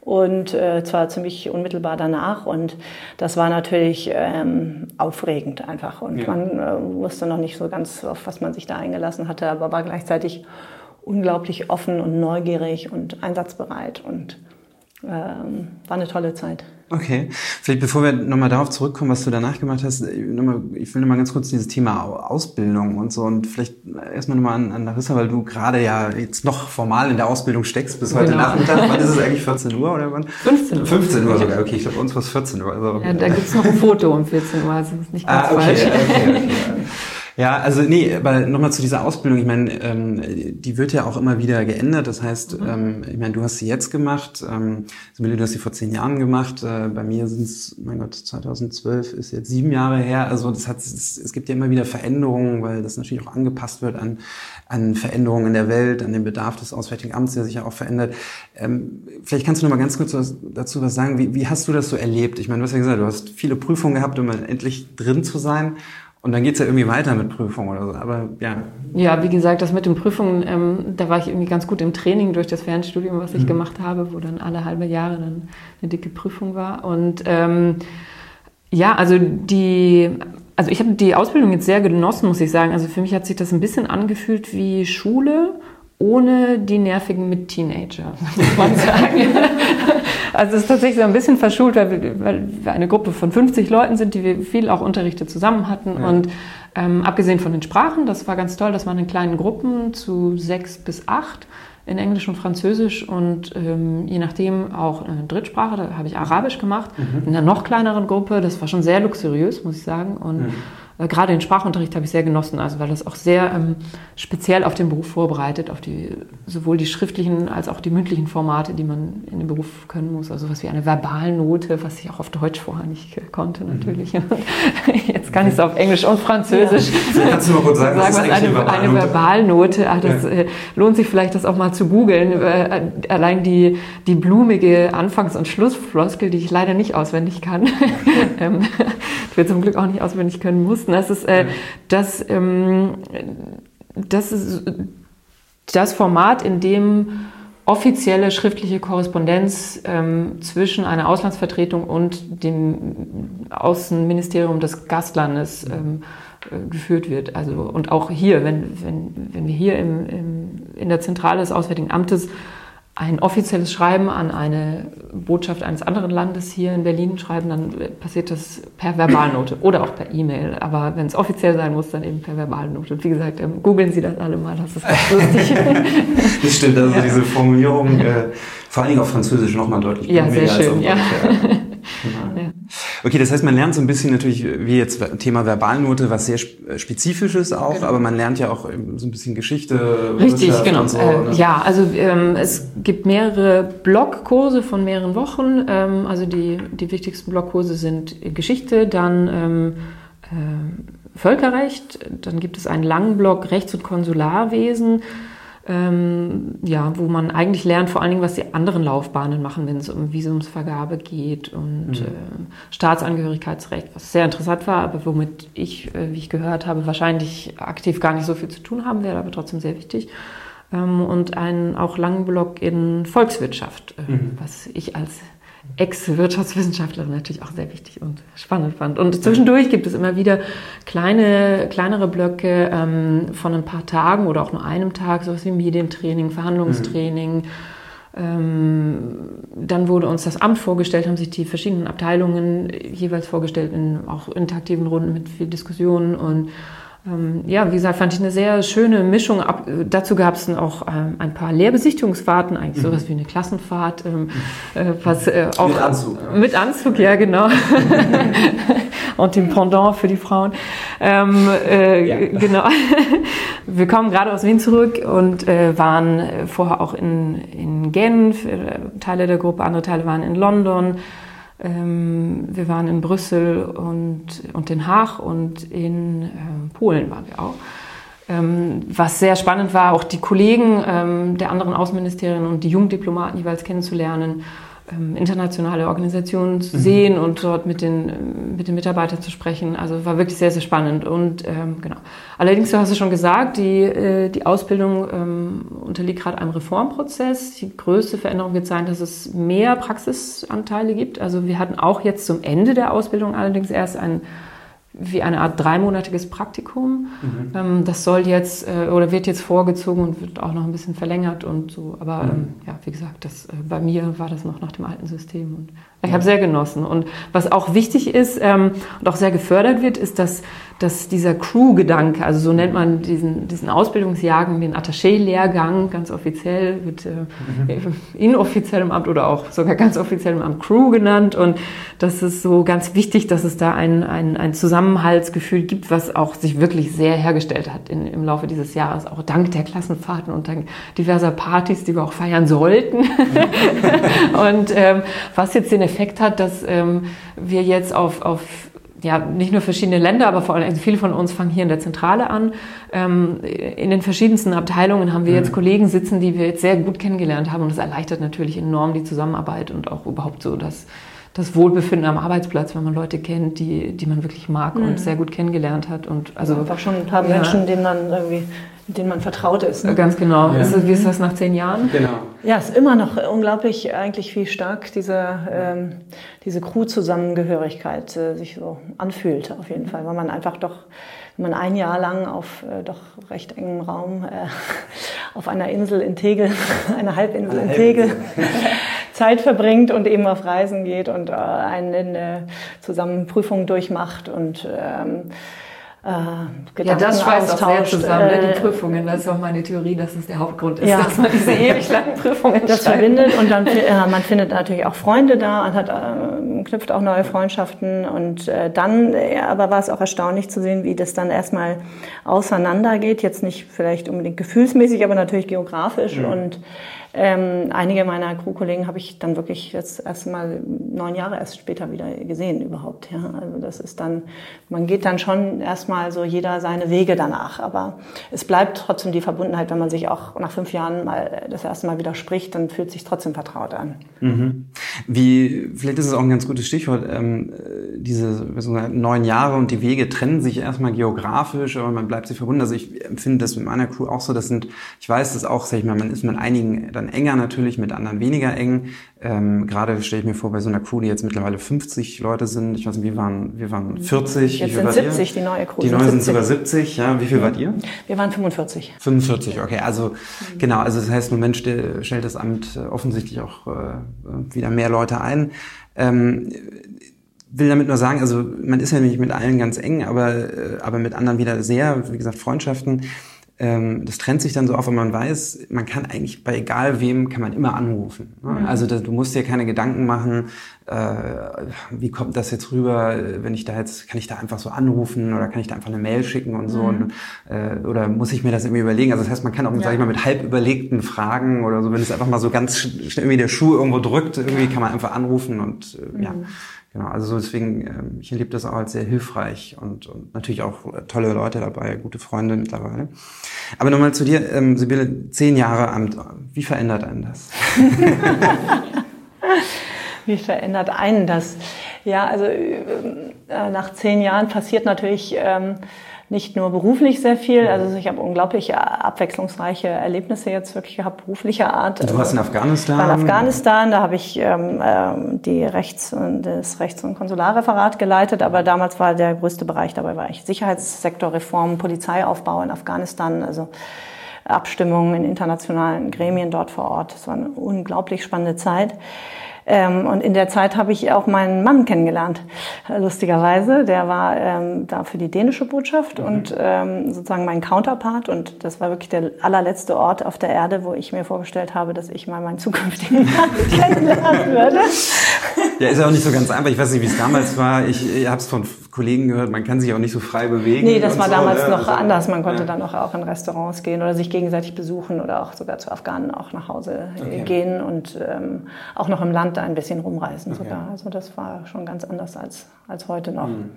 und äh, zwar ziemlich unmittelbar danach. Und das war natürlich ähm, aufregend einfach. Und ja. man äh, wusste noch nicht so ganz, auf was man sich da eingelassen hatte, aber war gleichzeitig unglaublich offen und neugierig und einsatzbereit und ähm, war eine tolle Zeit. Okay, vielleicht bevor wir nochmal darauf zurückkommen, was du danach gemacht hast, ich will nochmal ganz kurz dieses Thema Ausbildung und so und vielleicht erstmal nochmal an, an Larissa, weil du gerade ja jetzt noch formal in der Ausbildung steckst bis heute genau. Nachmittag. Wann ist es eigentlich 14 Uhr oder wann? 15 Uhr. 15 Uhr sogar, okay, ich glaube, uns war es 14 Uhr. Also, ja, da gibt's noch ein Foto um 14 Uhr, also ist nicht ganz ah, okay, falsch. Okay, okay. Ja, also nee, aber nochmal zu dieser Ausbildung. Ich meine, ähm, die wird ja auch immer wieder geändert. Das heißt, mhm. ähm, ich meine, du hast sie jetzt gemacht, ähm, Sibylle, du hast sie vor zehn Jahren gemacht. Äh, bei mir sind es, mein Gott, 2012 ist jetzt sieben Jahre her. Also das hat, es, es gibt ja immer wieder Veränderungen, weil das natürlich auch angepasst wird an, an Veränderungen in der Welt, an den Bedarf des Auswärtigen Amts, der sich ja auch verändert. Ähm, vielleicht kannst du noch mal ganz kurz was, dazu was sagen. Wie, wie hast du das so erlebt? Ich meine, du hast ja gesagt, du hast viele Prüfungen gehabt, um endlich drin zu sein. Und dann geht's ja irgendwie weiter mit Prüfungen oder so. Aber ja. Ja, wie gesagt, das mit den Prüfungen, ähm, da war ich irgendwie ganz gut im Training durch das Fernstudium, was ich mhm. gemacht habe, wo dann alle halbe Jahre dann eine dicke Prüfung war. Und ähm, ja, also die, also ich habe die Ausbildung jetzt sehr genossen, muss ich sagen. Also für mich hat sich das ein bisschen angefühlt wie Schule ohne die nervigen Mit-Teenager, muss man sagen. also es ist tatsächlich so ein bisschen verschult, weil wir, weil wir, eine Gruppe von 50 Leuten sind, die wir viel auch Unterrichte zusammen hatten. Ja. Und ähm, abgesehen von den Sprachen, das war ganz toll, das waren in kleinen Gruppen zu sechs bis acht in Englisch und Französisch und ähm, je nachdem auch eine Drittsprache, da habe ich Arabisch gemacht, mhm. in einer noch kleineren Gruppe, das war schon sehr luxuriös, muss ich sagen. Und mhm gerade den Sprachunterricht habe ich sehr genossen, also weil das auch sehr ähm, speziell auf den Beruf vorbereitet, auf die sowohl die schriftlichen als auch die mündlichen Formate, die man in dem Beruf können muss. Also was wie eine Verbalnote, was ich auch auf Deutsch vorher nicht konnte natürlich. Mhm. Jetzt kann ich es auf Englisch und Französisch. Ja. Kannst du mal kurz sagen, was, was ist eine, Verbalnote? Eine Verbalnote. Ach, das ja. äh, lohnt sich vielleicht, das auch mal zu googeln. Äh, allein die, die blumige Anfangs- und Schlussfloskel, die ich leider nicht auswendig kann, ähm, wir zum Glück auch nicht auswendig können mussten. Das ist äh, das, ähm, das ist das Format, in dem offizielle schriftliche Korrespondenz ähm, zwischen einer Auslandsvertretung und dem Außenministerium des Gastlandes ähm, äh, geführt wird. Also und auch hier, wenn, wenn, wenn wir hier im, im, in der Zentrale des Auswärtigen Amtes ein offizielles Schreiben an eine Botschaft eines anderen Landes hier in Berlin schreiben, dann passiert das per Verbalnote oder auch per E-Mail. Aber wenn es offiziell sein muss, dann eben per Verbalnote. Und wie gesagt, ähm, googeln Sie das alle mal, das ist ganz lustig. das stimmt, also ja. diese Formulierung, äh, vor allen Dingen auf Französisch nochmal deutlich Ja, sehr schön, ja. Ja. Okay, das heißt, man lernt so ein bisschen natürlich, wie jetzt Thema Verbalnote, was sehr Spezifisches auch, genau. aber man lernt ja auch so ein bisschen Geschichte. Richtig, genau. So, äh, ne? Ja, also ähm, es gibt mehrere Blogkurse von mehreren Wochen. Ähm, also die, die wichtigsten Blogkurse sind Geschichte, dann ähm, äh, Völkerrecht, dann gibt es einen langen Blog Rechts- und Konsularwesen ähm, ja, wo man eigentlich lernt, vor allen Dingen, was die anderen Laufbahnen machen, wenn es um Visumsvergabe geht und mhm. äh, Staatsangehörigkeitsrecht, was sehr interessant war, aber womit ich, äh, wie ich gehört habe, wahrscheinlich aktiv gar nicht so viel zu tun haben werde, aber trotzdem sehr wichtig. Ähm, und einen auch langen Blog in Volkswirtschaft, äh, mhm. was ich als Ex-Wirtschaftswissenschaftlerin natürlich auch sehr wichtig und spannend fand. Und zwischendurch gibt es immer wieder kleine, kleinere Blöcke ähm, von ein paar Tagen oder auch nur einem Tag, sowas wie Medientraining, Verhandlungstraining. Mhm. Ähm, dann wurde uns das Amt vorgestellt, haben sich die verschiedenen Abteilungen jeweils vorgestellt, in auch interaktiven Runden mit viel Diskussionen und ähm, ja, wie gesagt, fand ich eine sehr schöne Mischung. Ab, dazu gab es auch ähm, ein paar Lehrbesichtigungsfahrten, eigentlich mhm. sowas wie eine Klassenfahrt. Ähm, äh, was, äh, auch, mit Anzug. Mit Anzug, ja, genau. Und dem Pendant für die Frauen. Ähm, äh, ja. Genau. Wir kommen gerade aus Wien zurück und äh, waren vorher auch in, in Genf, äh, Teile der Gruppe, andere Teile waren in London. Ähm, wir waren in Brüssel und, und Den Haag und in äh, Polen waren wir auch. Ähm, was sehr spannend war, auch die Kollegen ähm, der anderen Außenministerien und die Jugenddiplomaten jeweils kennenzulernen ähm, internationale Organisationen zu mhm. sehen und dort mit den, mit den Mitarbeitern zu sprechen. Also war wirklich sehr, sehr spannend. Und ähm, genau. Allerdings, du hast es schon gesagt, die, äh, die Ausbildung ähm, unterliegt gerade einem Reformprozess. Die größte Veränderung wird sein, dass es mehr Praxisanteile gibt. Also wir hatten auch jetzt zum Ende der Ausbildung allerdings erst ein wie eine Art dreimonatiges Praktikum. Mhm. Ähm, das soll jetzt äh, oder wird jetzt vorgezogen und wird auch noch ein bisschen verlängert und so. Aber mhm. ähm, ja, wie gesagt, das, äh, bei mir war das noch nach dem alten System und ich habe sehr genossen. Und was auch wichtig ist ähm, und auch sehr gefördert wird, ist, dass, dass dieser Crew-Gedanke, also so nennt man diesen, diesen Ausbildungsjahrgang, den Attaché-Lehrgang, ganz offiziell, wird äh, mhm. inoffiziell im Amt oder auch sogar ganz offiziell im Amt Crew genannt. Und das ist so ganz wichtig, dass es da ein, ein, ein Zusammenhaltsgefühl gibt, was auch sich wirklich sehr hergestellt hat in, im Laufe dieses Jahres, auch dank der Klassenfahrten und dank diverser Partys, die wir auch feiern sollten. und ähm, was jetzt den Effekt hat, dass ähm, wir jetzt auf, auf ja, nicht nur verschiedene Länder, aber vor allem also viele von uns fangen hier in der Zentrale an. Ähm, in den verschiedensten Abteilungen haben wir jetzt mhm. Kollegen sitzen, die wir jetzt sehr gut kennengelernt haben und das erleichtert natürlich enorm die Zusammenarbeit und auch überhaupt so das, das Wohlbefinden am Arbeitsplatz, wenn man Leute kennt, die, die man wirklich mag mhm. und sehr gut kennengelernt hat. Und also einfach schon ein paar ja. Menschen, denen man irgendwie denen man vertraut ist. Ne? Ganz genau. Ja. Ist, wie ist das nach zehn Jahren? Genau. Ja, es ist immer noch unglaublich eigentlich, wie stark diese, ähm, diese Crew-Zusammengehörigkeit äh, sich so anfühlt, auf jeden Fall. Weil man einfach doch, wenn man ein Jahr lang auf äh, doch recht engem Raum äh, auf einer Insel in Tegel, einer Halbinsel in Tegel, Zeit verbringt und eben auf Reisen geht und äh, eine, eine zusammen Prüfungen durchmacht und ähm, äh, ja, das schweißt auch sehr zusammen, ne? die äh, Prüfungen. Das ist auch meine Theorie, dass es der Hauptgrund ist, ja. dass man diese ewig langen Prüfungen Das verbindet und dann äh, man findet natürlich auch Freunde da und hat, äh, knüpft auch neue Freundschaften und äh, dann, äh, aber war es auch erstaunlich zu sehen, wie das dann erstmal auseinandergeht. Jetzt nicht vielleicht unbedingt gefühlsmäßig, aber natürlich geografisch ja. und ähm, einige meiner Crewkollegen habe ich dann wirklich jetzt erst mal neun Jahre erst später wieder gesehen überhaupt. Ja, also das ist dann, man geht dann schon erstmal so jeder seine Wege danach, aber es bleibt trotzdem die Verbundenheit, wenn man sich auch nach fünf Jahren mal das erste Mal wieder spricht, dann fühlt sich trotzdem vertraut an. Mhm. Wie, vielleicht ist es auch ein ganz gutes Stichwort, ähm, diese neun Jahre und die Wege trennen sich erstmal geografisch, aber man bleibt sich verbunden. Also ich empfinde das mit meiner Crew auch so, das sind, ich weiß das auch, sag ich mal, man ist mit einigen dann enger natürlich, mit anderen weniger eng. Ähm, Gerade stelle ich mir vor, bei so einer Crew, die jetzt mittlerweile 50 Leute sind, ich weiß nicht, wir waren, wir waren 40. Jetzt sind 70 ihr? die neue Crew. Die neue sind sogar 70, ja. Wie viel wart ihr? Wir waren 45. 45, okay. Also mhm. genau, also das heißt, im Moment stellt das Amt äh, offensichtlich auch äh, wieder mehr Leute ein. Ähm, will damit nur sagen, also man ist ja nicht mit allen ganz eng, aber, äh, aber mit anderen wieder sehr, wie gesagt, Freundschaften das trennt sich dann so auf, wenn man weiß, man kann eigentlich bei egal wem, kann man immer anrufen. Ne? Also du musst dir keine Gedanken machen, wie kommt das jetzt rüber, wenn ich da jetzt, kann ich da einfach so anrufen oder kann ich da einfach eine Mail schicken und so, mhm. und, äh, oder muss ich mir das irgendwie überlegen? Also das heißt, man kann auch, ja. sag ich mal, mit halb überlegten Fragen oder so, wenn es einfach mal so ganz schnell irgendwie der Schuh irgendwo drückt, irgendwie kann man einfach anrufen und äh, mhm. ja. Genau, also so deswegen, ähm, ich erlebe das auch als sehr hilfreich und, und natürlich auch äh, tolle Leute dabei, gute Freunde mittlerweile. Aber nochmal zu dir, ähm, Sibylle, zehn Jahre Amt, wie verändert einen das? wie verändert einen das? Ja, also äh, nach zehn Jahren passiert natürlich ähm, nicht nur beruflich sehr viel, also ich habe unglaublich abwechslungsreiche Erlebnisse jetzt wirklich gehabt, beruflicher Art. Du warst in Afghanistan? War in Afghanistan, da habe ich ähm, ähm die Rechts- das Rechts- und Konsularreferat geleitet, aber damals war der größte Bereich dabei war ich Sicherheitssektorreform, Polizeiaufbau in Afghanistan, also Abstimmungen in internationalen Gremien dort vor Ort. Das war eine unglaublich spannende Zeit. Ähm, und in der Zeit habe ich auch meinen Mann kennengelernt, lustigerweise. Der war ähm, da für die dänische Botschaft mhm. und ähm, sozusagen mein Counterpart. Und das war wirklich der allerletzte Ort auf der Erde, wo ich mir vorgestellt habe, dass ich mal meinen zukünftigen Mann kennenlernen würde. Ja, ist ja auch nicht so ganz einfach. Ich weiß nicht, wie es damals war. Ich, ich habe es von Kollegen gehört, man kann sich auch nicht so frei bewegen. Nee, das war so, damals ne? noch also, anders. Man konnte ja. dann auch, auch in Restaurants gehen oder sich gegenseitig besuchen oder auch sogar zu Afghanen auch nach Hause okay. gehen und ähm, auch noch im Land da ein bisschen rumreisen okay. sogar. Also das war schon ganz anders als, als heute noch. Mhm.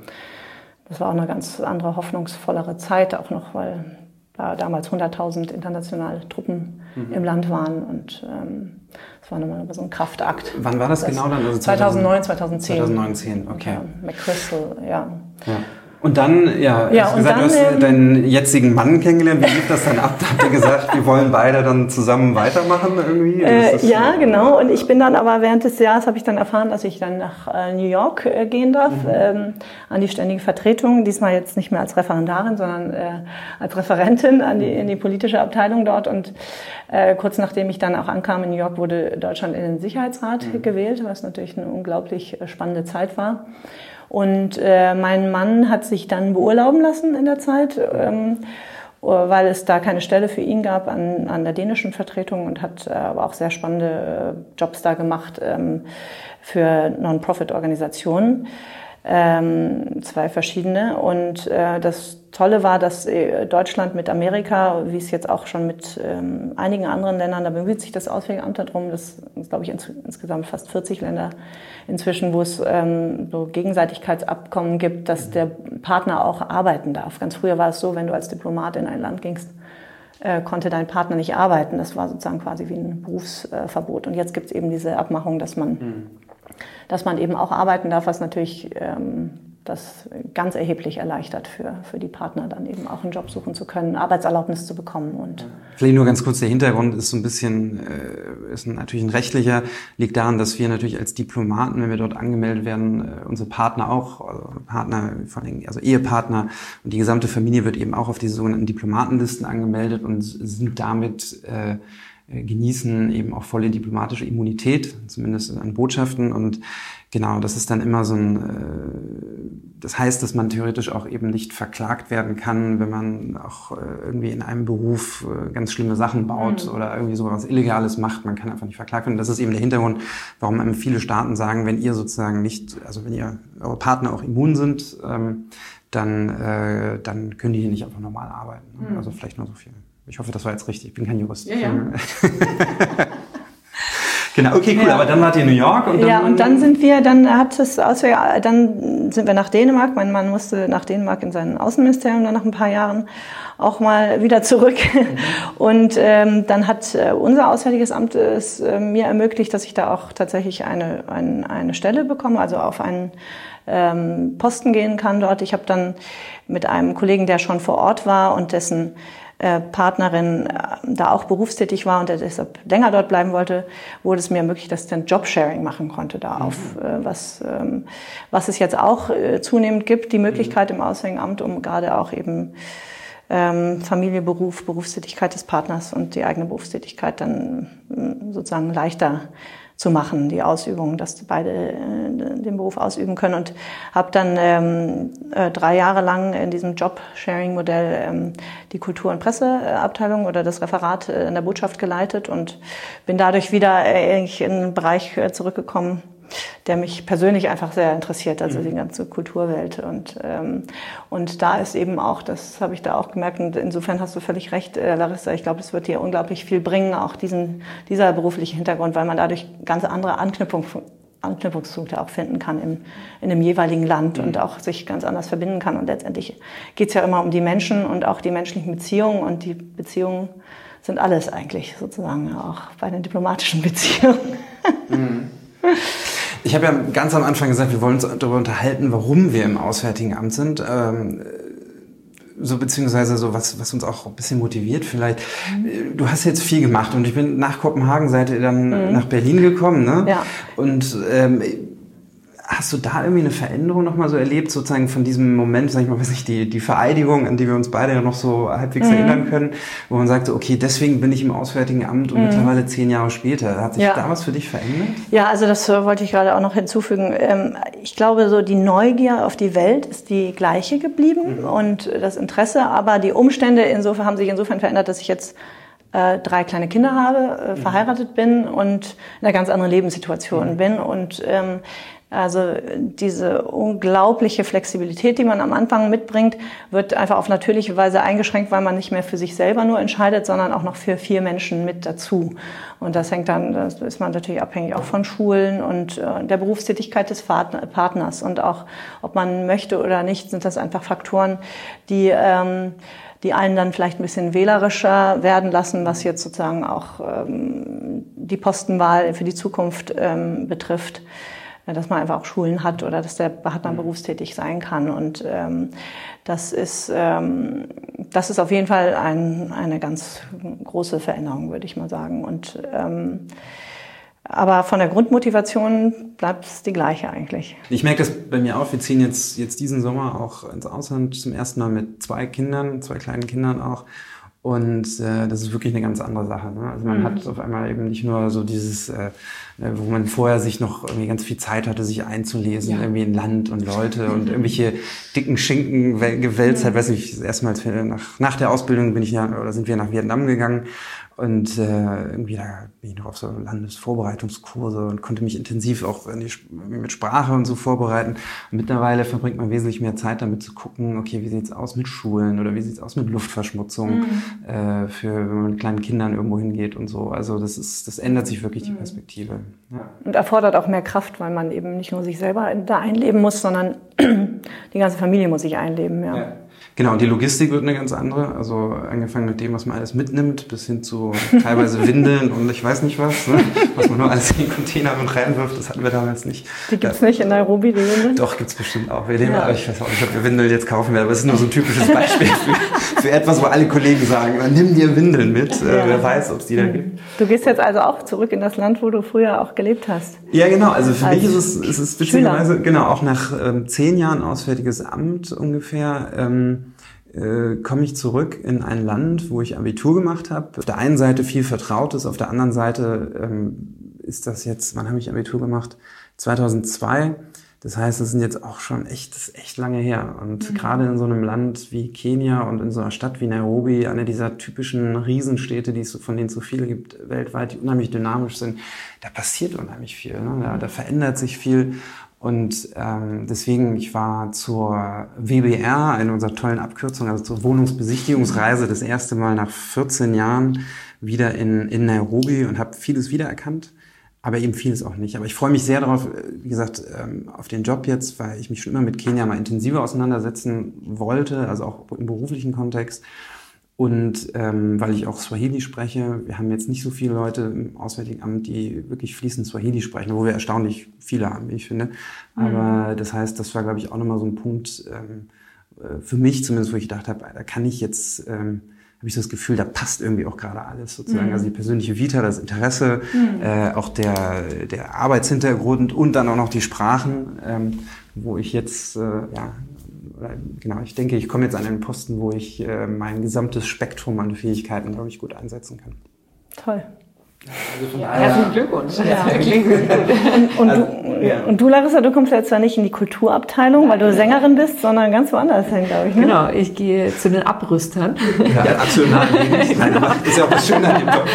Das war auch eine ganz andere, hoffnungsvollere Zeit auch noch, weil da damals 100.000 internationale Truppen mhm. im Land waren und ähm, das war nochmal so ein Kraftakt. Wann war das, das genau dann? Also 2009, 2010. 2019, okay. Ja, McChrystal, ja. ja. Und dann, ja, ja und gesagt, dann, du hast ähm, deinen jetzigen Mann kennengelernt. Wie lief das dann ab? Habt ihr gesagt, wir wollen beide dann zusammen weitermachen irgendwie? Äh, ja, so? genau. Und ich bin dann aber während des Jahres habe ich dann erfahren, dass ich dann nach äh, New York äh, gehen darf, mhm. ähm, an die ständige Vertretung. Diesmal jetzt nicht mehr als Referendarin, sondern äh, als Referentin an die, in die politische Abteilung dort. Und äh, kurz nachdem ich dann auch ankam in New York, wurde Deutschland in den Sicherheitsrat mhm. gewählt, was natürlich eine unglaublich äh, spannende Zeit war. Und äh, mein Mann hat sich dann beurlauben lassen in der Zeit, ähm, weil es da keine Stelle für ihn gab an, an der dänischen Vertretung und hat äh, aber auch sehr spannende äh, Jobs da gemacht ähm, für Non-Profit-Organisationen ähm, zwei verschiedene. Und äh, das Tolle war, dass äh, Deutschland mit Amerika, wie es jetzt auch schon mit ähm, einigen anderen Ländern, da bemüht sich das Auswärtige Amt darum, das ist, glaube ich, ins, insgesamt fast 40 Länder inzwischen, wo es ähm, so Gegenseitigkeitsabkommen gibt, dass der Partner auch arbeiten darf. Ganz früher war es so, wenn du als Diplomat in ein Land gingst, äh, konnte dein Partner nicht arbeiten. Das war sozusagen quasi wie ein Berufsverbot. Und jetzt gibt es eben diese Abmachung, dass man mhm dass man eben auch arbeiten darf, was natürlich ähm, das ganz erheblich erleichtert für, für die Partner, dann eben auch einen Job suchen zu können, Arbeitserlaubnis zu bekommen. Und Vielleicht nur ganz kurz, der Hintergrund ist so ein bisschen, äh, ist natürlich ein rechtlicher, liegt daran, dass wir natürlich als Diplomaten, wenn wir dort angemeldet werden, äh, unsere Partner auch, also Partner, vor allem, also Ehepartner und die gesamte Familie wird eben auch auf diese sogenannten Diplomatenlisten angemeldet und sind damit äh, äh, genießen eben auch volle diplomatische Immunität, zumindest an Botschaften. Und genau, das ist dann immer so ein, äh, das heißt, dass man theoretisch auch eben nicht verklagt werden kann, wenn man auch äh, irgendwie in einem Beruf ganz schlimme Sachen baut mhm. oder irgendwie so was Illegales macht. Man kann einfach nicht verklagt werden. Das ist eben der Hintergrund, warum einem viele Staaten sagen, wenn ihr sozusagen nicht, also wenn ihr eure Partner auch immun sind, ähm, dann, äh, dann können die hier nicht einfach normal arbeiten. Mhm. Also vielleicht nur so viel. Ich hoffe, das war jetzt richtig. Ich bin kein Jurist. Ja, ja. genau, okay, cool. Ja. Aber dann wart ihr in New York und dann. Ja, und dann sind wir, dann hat es aus, dann sind wir nach Dänemark. Mein Mann musste nach Dänemark in sein Außenministerium dann nach ein paar Jahren auch mal wieder zurück. Mhm. Und ähm, dann hat äh, unser Auswärtiges Amt es äh, mir ermöglicht, dass ich da auch tatsächlich eine, eine, eine Stelle bekomme, also auf einen ähm, Posten gehen kann dort. Ich habe dann mit einem Kollegen, der schon vor Ort war und dessen äh, Partnerin äh, da auch berufstätig war und der deshalb länger dort bleiben wollte, wurde es mir ermöglicht, dass ich dann Jobsharing machen konnte da auf, mhm. äh, was, ähm, was es jetzt auch zunehmend gibt, die Möglichkeit im Auswärtigen um gerade auch eben ähm, Familie, Beruf, Berufstätigkeit des Partners und die eigene Berufstätigkeit dann sozusagen leichter zu machen, die Ausübung, dass beide äh, den Beruf ausüben können. Und habe dann ähm, äh, drei Jahre lang in diesem Job-Sharing-Modell ähm, die Kultur- und Presseabteilung oder das Referat äh, in der Botschaft geleitet und bin dadurch wieder äh, in einen Bereich zurückgekommen, der mich persönlich einfach sehr interessiert, also mhm. die ganze Kulturwelt. Und, ähm, und da ist eben auch, das habe ich da auch gemerkt, und insofern hast du völlig recht, äh, Larissa, ich glaube, es wird dir unglaublich viel bringen, auch diesen, dieser berufliche Hintergrund, weil man dadurch ganz andere Anknüpfung, Anknüpfungspunkte auch finden kann im, in dem jeweiligen Land mhm. und auch sich ganz anders verbinden kann. Und letztendlich geht es ja immer um die Menschen und auch die menschlichen Beziehungen und die Beziehungen sind alles eigentlich sozusagen auch bei den diplomatischen Beziehungen. Mhm. Ich habe ja ganz am Anfang gesagt, wir wollen uns darüber unterhalten, warum wir im Auswärtigen Amt sind. Ähm, so beziehungsweise so was, was uns auch ein bisschen motiviert vielleicht. Mhm. Du hast jetzt viel gemacht und ich bin nach Kopenhagen seid ihr dann mhm. nach Berlin gekommen, ne? Ja. Und ähm, Hast du da irgendwie eine Veränderung nochmal so erlebt, sozusagen von diesem Moment, sag ich mal, weiß nicht, die, die Vereidigung, an die wir uns beide ja noch so halbwegs mhm. erinnern können, wo man sagt, okay, deswegen bin ich im Auswärtigen Amt und mhm. mittlerweile zehn Jahre später. Hat sich ja. da was für dich verändert? Ja, also das äh, wollte ich gerade auch noch hinzufügen. Ähm, ich glaube, so die Neugier auf die Welt ist die gleiche geblieben mhm. und das Interesse, aber die Umstände insofern haben sich insofern verändert, dass ich jetzt äh, drei kleine Kinder habe, äh, mhm. verheiratet bin und in einer ganz anderen Lebenssituation mhm. bin und ähm, also diese unglaubliche Flexibilität, die man am Anfang mitbringt, wird einfach auf natürliche Weise eingeschränkt, weil man nicht mehr für sich selber nur entscheidet, sondern auch noch für vier Menschen mit dazu. Und das hängt dann, das ist man natürlich abhängig auch von Schulen und äh, der Berufstätigkeit des Partners. Und auch, ob man möchte oder nicht, sind das einfach Faktoren, die, ähm, die einen dann vielleicht ein bisschen wählerischer werden lassen, was jetzt sozusagen auch ähm, die Postenwahl für die Zukunft ähm, betrifft dass man einfach auch Schulen hat oder dass der Partner mhm. berufstätig sein kann. Und ähm, das ist ähm, das ist auf jeden Fall ein, eine ganz große Veränderung, würde ich mal sagen. Und ähm, aber von der Grundmotivation bleibt es die gleiche eigentlich. Ich merke das bei mir auch. Wir ziehen jetzt, jetzt diesen Sommer auch ins Ausland zum ersten Mal mit zwei Kindern, zwei kleinen Kindern auch. Und äh, das ist wirklich eine ganz andere Sache. Ne? Also man mhm. hat auf einmal eben nicht nur so dieses, äh, wo man vorher sich noch irgendwie ganz viel Zeit hatte, sich einzulesen, ja. irgendwie in Land und Leute und irgendwelche dicken Schinken gewälzt hat. Weiß nicht, erstmals nach, nach der Ausbildung bin ich ja, oder sind wir nach Vietnam gegangen und äh, irgendwie da bin ich noch auf so Landesvorbereitungskurse und konnte mich intensiv auch mit Sprache und so vorbereiten. Und mittlerweile verbringt man wesentlich mehr Zeit damit zu gucken, okay, wie sieht's aus mit Schulen oder wie sieht's aus mit Luftverschmutzung, mhm. äh, für wenn man mit kleinen Kindern irgendwo hingeht und so. Also das ist, das ändert sich wirklich die mhm. Perspektive. Ja. Und erfordert auch mehr Kraft, weil man eben nicht nur sich selber da einleben muss, sondern die ganze Familie muss sich einleben. ja. ja. Genau, und die Logistik wird eine ganz andere. Also angefangen mit dem, was man alles mitnimmt, bis hin zu teilweise Windeln und ich weiß nicht was, ne? was man nur alles in den Container und reinwirft. Das hatten wir damals nicht. Die gibt's ja. nicht in Nairobi, die Windeln? Doch, gibt's bestimmt auch. Wir nehmen, ja. Ich weiß auch nicht, ob wir Windeln jetzt kaufen werden, aber es ist nur so ein typisches Beispiel für, für etwas, wo alle Kollegen sagen, nimm dir Windeln mit. Äh, ja. Wer weiß, ob es die da mhm. gibt. Du gehst jetzt also auch zurück in das Land, wo du früher auch gelebt hast. Ja, genau. Also für Als mich ist es, ist es witzigerweise, genau, auch nach ähm, zehn Jahren Auswärtiges Amt ungefähr, ähm, äh, komme ich zurück in ein Land, wo ich Abitur gemacht habe. Auf der einen Seite viel Vertrautes, auf der anderen Seite ähm, ist das jetzt, wann habe ich Abitur gemacht? 2002. Das heißt, es sind jetzt auch schon echt, das ist echt lange her. Und mhm. gerade in so einem Land wie Kenia und in so einer Stadt wie Nairobi, eine dieser typischen Riesenstädte, die es, von denen es so viele gibt weltweit, die unheimlich dynamisch sind, da passiert unheimlich viel. Ne? Da, da verändert sich viel. Und ähm, deswegen, ich war zur WBR, eine unserer tollen Abkürzungen, also zur Wohnungsbesichtigungsreise, das erste Mal nach 14 Jahren wieder in, in Nairobi und habe vieles wiedererkannt, aber eben vieles auch nicht. Aber ich freue mich sehr darauf, wie gesagt, ähm, auf den Job jetzt, weil ich mich schon immer mit Kenia mal intensiver auseinandersetzen wollte, also auch im beruflichen Kontext. Und ähm, weil ich auch Swahili spreche, wir haben jetzt nicht so viele Leute im Auswärtigen Amt, die wirklich fließend Swahili sprechen, wo wir erstaunlich viele haben, wie ich finde. Aber mhm. das heißt, das war, glaube ich, auch nochmal so ein Punkt ähm, äh, für mich zumindest, wo ich gedacht habe, da kann ich jetzt, ähm, habe ich so das Gefühl, da passt irgendwie auch gerade alles sozusagen. Mhm. Also die persönliche Vita, das Interesse, mhm. äh, auch der, der Arbeitshintergrund und dann auch noch die Sprachen, ähm, wo ich jetzt äh, ja, genau, ich denke, ich komme jetzt an einen Posten, wo ich äh, mein gesamtes Spektrum an Fähigkeiten, glaube ich, gut einsetzen kann. Toll. Also ja, herzlichen Glückwunsch. Ja. Und, und, also, du, ja. und, du, Larissa, du kommst jetzt zwar nicht in die Kulturabteilung, weil du Sängerin bist, sondern ganz woanders hin, glaube ich. Ne? Genau, ich gehe zu den Abrüstern. Ja, ja. national. Nein, ist ja auch das Schöne an dem Job.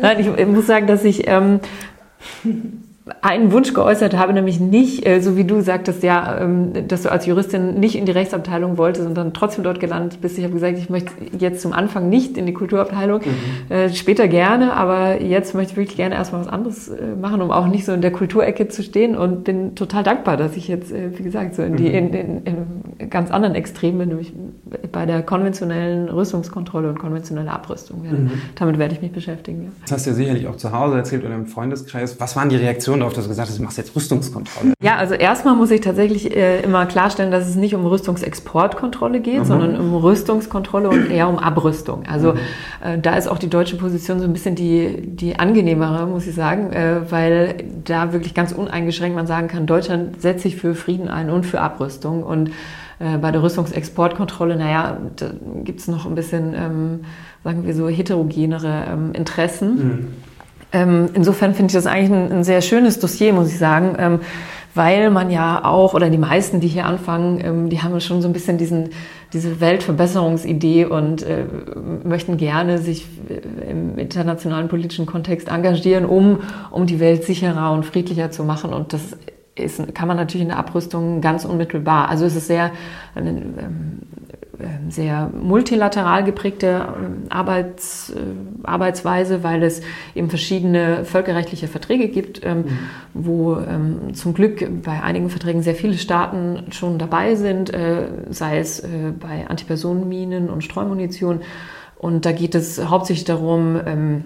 Nein, ich muss sagen, dass ich ähm, einen Wunsch geäußert habe, nämlich nicht, äh, so wie du sagtest, ja, ähm, dass du als Juristin nicht in die Rechtsabteilung wolltest und dann trotzdem dort gelandet bist. Ich habe gesagt, ich möchte jetzt zum Anfang nicht in die Kulturabteilung, mhm. Äh, später gerne, aber jetzt möchte ich wirklich gerne erstmal was anderes äh, machen, um auch nicht so in der Kulturecke zu stehen und bin total dankbar, dass ich jetzt, wie gesagt, so in die mhm. in, in, in ganz anderen Extremen bin, nämlich bei der konventionellen Rüstungskontrolle und konventionelle Abrüstung. Mhm. Damit werde ich mich beschäftigen. Ja. Das hast du ja sicherlich auch zu Hause erzählt oder im Freundeskreis. Was waren die Reaktionen dass du gesagt hast, du machst jetzt Rüstungskontrolle? Ja, also erstmal muss ich tatsächlich äh, immer klarstellen, dass es nicht um Rüstungsexportkontrolle geht, mhm. sondern um Rüstungskontrolle und eher um Abrüstung. Also mhm. äh, da ist auch die deutsche Position so ein bisschen die, die angenehmere, muss ich sagen, äh, weil da wirklich ganz uneingeschränkt man sagen kann, Deutschland setzt sich für Frieden ein und für Abrüstung und äh, bei der Rüstungsexportkontrolle, naja, da gibt es noch ein bisschen, ähm, sagen wir so, heterogenere ähm, Interessen. Mhm. Ähm, insofern finde ich das eigentlich ein, ein, sehr schönes Dossier, muss ich sagen, ähm, weil man ja auch, oder die meisten, die hier anfangen, ähm, die haben schon so ein bisschen diesen, diese Weltverbesserungsidee und äh, möchten gerne sich äh, im internationalen politischen Kontext engagieren, um, um die Welt sicherer und friedlicher zu machen. Und das ist, kann man natürlich in der Abrüstung ganz unmittelbar. Also es ist sehr, ähm, sehr multilateral geprägte ähm, Arbeits, äh, Arbeitsweise, weil es eben verschiedene völkerrechtliche Verträge gibt, ähm, mhm. wo ähm, zum Glück bei einigen Verträgen sehr viele Staaten schon dabei sind, äh, sei es äh, bei Antipersonenminen und Streumunition. Und da geht es hauptsächlich darum, ähm,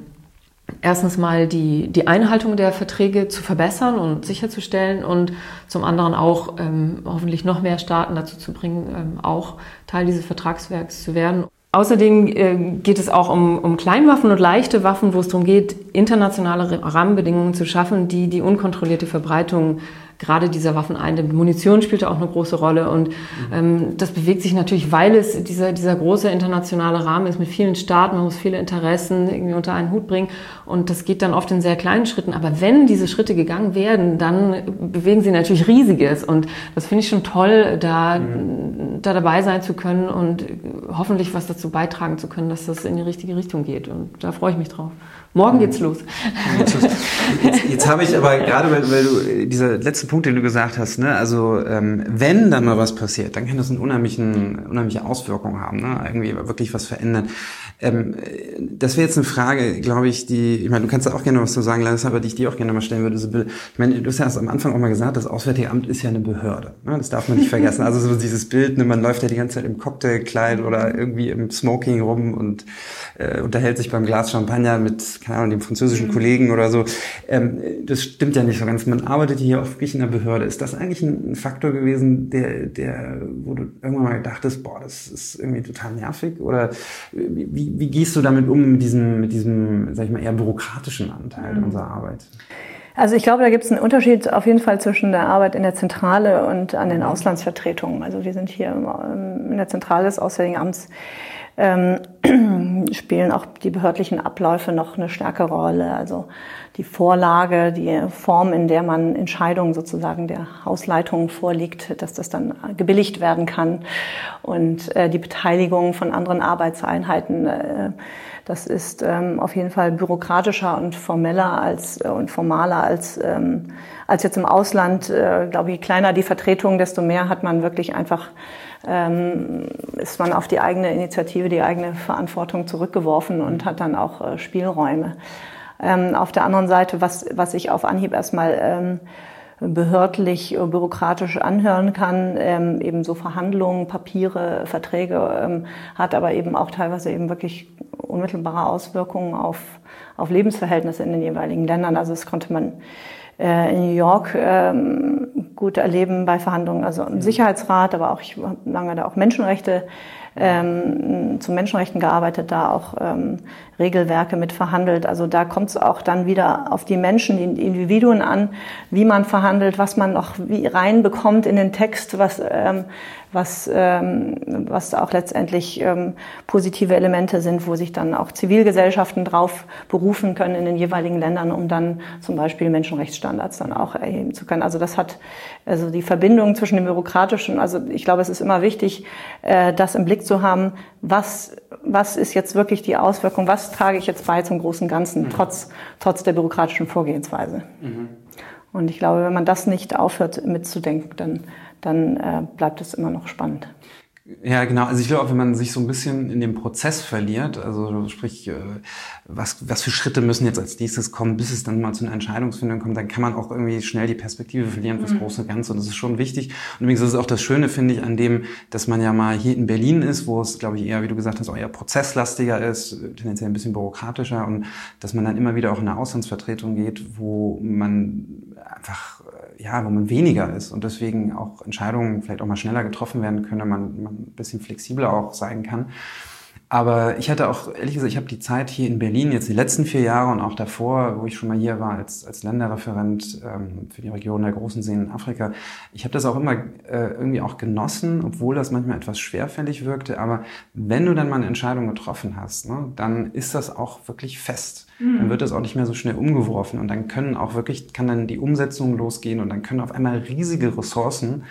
erstens mal die, die Einhaltung der Verträge zu verbessern und sicherzustellen und zum anderen auch ähm, hoffentlich noch mehr Staaten dazu zu bringen, ähm, auch Teil dieses Vertragswerks zu werden. Außerdem äh, geht es auch um, um Kleinwaffen und leichte Waffen, wo es darum geht, internationale Rahmenbedingungen zu schaffen, die die unkontrollierte Verbreitung gerade dieser Waffen eindämmt. Munition spielt auch eine große Rolle und ähm, das bewegt sich natürlich, weil es dieser, dieser große internationale Rahmen ist mit vielen Staaten, man muss viele Interessen irgendwie unter einen Hut bringen und das geht dann oft in sehr kleinen Schritten. Aber wenn diese Schritte gegangen werden, dann bewegen sie natürlich riesiges und das finde ich schon toll, da, mhm. Da dabei sein zu können und hoffentlich was dazu beitragen zu können, dass das in die richtige Richtung geht und da freue ich mich drauf. Morgen geht's los. Jetzt, jetzt habe ich aber gerade, weil, weil du dieser letzte Punkt, den du gesagt hast, ne, also ähm, wenn dann mal was passiert, dann kann das eine unheimliche Auswirkungen haben, ne, irgendwie wirklich was verändern. Ähm, das wäre jetzt eine Frage, glaube ich, die, ich meine, du kannst da auch gerne was zu sagen, Larissa, aber die ich dir auch gerne mal stellen würde. Sibylle. Ich meine, du hast ja am Anfang auch mal gesagt, das Auswärtige Amt ist ja eine Behörde. Ne? Das darf man nicht vergessen. Also so dieses Bild, ne, man läuft ja die ganze Zeit im Cocktailkleid oder irgendwie im Smoking rum und äh, unterhält sich beim Glas Champagner mit, keine Ahnung, dem französischen mhm. Kollegen oder so. Ähm, das stimmt ja nicht so ganz. Man arbeitet hier auch wirklich in der Behörde. Ist das eigentlich ein Faktor gewesen, der, der, wo du irgendwann mal dachtest, boah, das ist irgendwie total nervig? Oder wie, wie gehst du damit um mit diesem, mit diesem, sag ich mal, eher bürokratischen Anteil mhm. unserer Arbeit? Also ich glaube, da gibt es einen Unterschied auf jeden Fall zwischen der Arbeit in der Zentrale und an den Auslandsvertretungen. Also wir sind hier in der Zentrale des Auswärtigen Amts ähm, spielen auch die behördlichen Abläufe noch eine stärkere Rolle. Also die Vorlage, die Form, in der man Entscheidungen sozusagen der Hausleitung vorliegt, dass das dann gebilligt werden kann und äh, die Beteiligung von anderen Arbeitseinheiten. Äh, das ist ähm, auf jeden Fall bürokratischer und formeller als äh, und formaler als ähm, als jetzt im Ausland. Äh, glaube je kleiner die Vertretung, desto mehr hat man wirklich einfach ähm, ist man auf die eigene Initiative, die eigene Verantwortung zurückgeworfen und hat dann auch äh, Spielräume. Ähm, auf der anderen Seite, was was ich auf Anhieb erstmal ähm, behördlich, äh, bürokratisch anhören kann, ähm, eben so Verhandlungen, Papiere, Verträge, ähm, hat aber eben auch teilweise eben wirklich unmittelbare Auswirkungen auf, auf Lebensverhältnisse in den jeweiligen Ländern. Also das konnte man äh, in New York ähm, gut erleben bei Verhandlungen, also im Sicherheitsrat, aber auch ich habe lange da auch Menschenrechte ähm, zu Menschenrechten gearbeitet, da auch ähm, Regelwerke mit verhandelt. Also da kommt es auch dann wieder auf die Menschen, die Individuen an, wie man verhandelt, was man noch wie reinbekommt in den Text, was ähm, was, ähm, was auch letztendlich ähm, positive Elemente sind, wo sich dann auch Zivilgesellschaften drauf berufen können in den jeweiligen Ländern, um dann zum Beispiel Menschenrechtsstandards dann auch erheben zu können. Also das hat also die Verbindung zwischen dem bürokratischen, also ich glaube, es ist immer wichtig, äh, das im Blick zu haben, was, was ist jetzt wirklich die Auswirkung, was trage ich jetzt bei zum großen Ganzen, mhm. trotz, trotz der bürokratischen Vorgehensweise. Mhm. Und ich glaube, wenn man das nicht aufhört mitzudenken, dann dann äh, bleibt es immer noch spannend. Ja, genau. Also ich glaube, auch wenn man sich so ein bisschen in dem Prozess verliert, also sprich, äh, was, was für Schritte müssen jetzt als nächstes kommen, bis es dann mal zu einer Entscheidungsfindung kommt, dann kann man auch irgendwie schnell die Perspektive verlieren fürs mhm. große Ganze. Und das ist schon wichtig. Und übrigens ist es auch das Schöne, finde ich, an dem, dass man ja mal hier in Berlin ist, wo es, glaube ich, eher, wie du gesagt hast, auch eher prozesslastiger ist, tendenziell ein bisschen bürokratischer und dass man dann immer wieder auch in eine Auslandsvertretung geht, wo man einfach ja, wo man weniger ist und deswegen auch Entscheidungen vielleicht auch mal schneller getroffen werden können, man, man ein bisschen flexibler auch sein kann. Aber ich hatte auch, ehrlich gesagt, ich habe die Zeit hier in Berlin, jetzt die letzten vier Jahre und auch davor, wo ich schon mal hier war als, als Länderreferent ähm, für die Region der großen Seen in Afrika, ich habe das auch immer äh, irgendwie auch genossen, obwohl das manchmal etwas schwerfällig wirkte. Aber wenn du dann mal eine Entscheidung getroffen hast, ne, dann ist das auch wirklich fest. Mhm. Dann wird das auch nicht mehr so schnell umgeworfen und dann können auch wirklich, kann dann die Umsetzung losgehen und dann können auf einmal riesige Ressourcen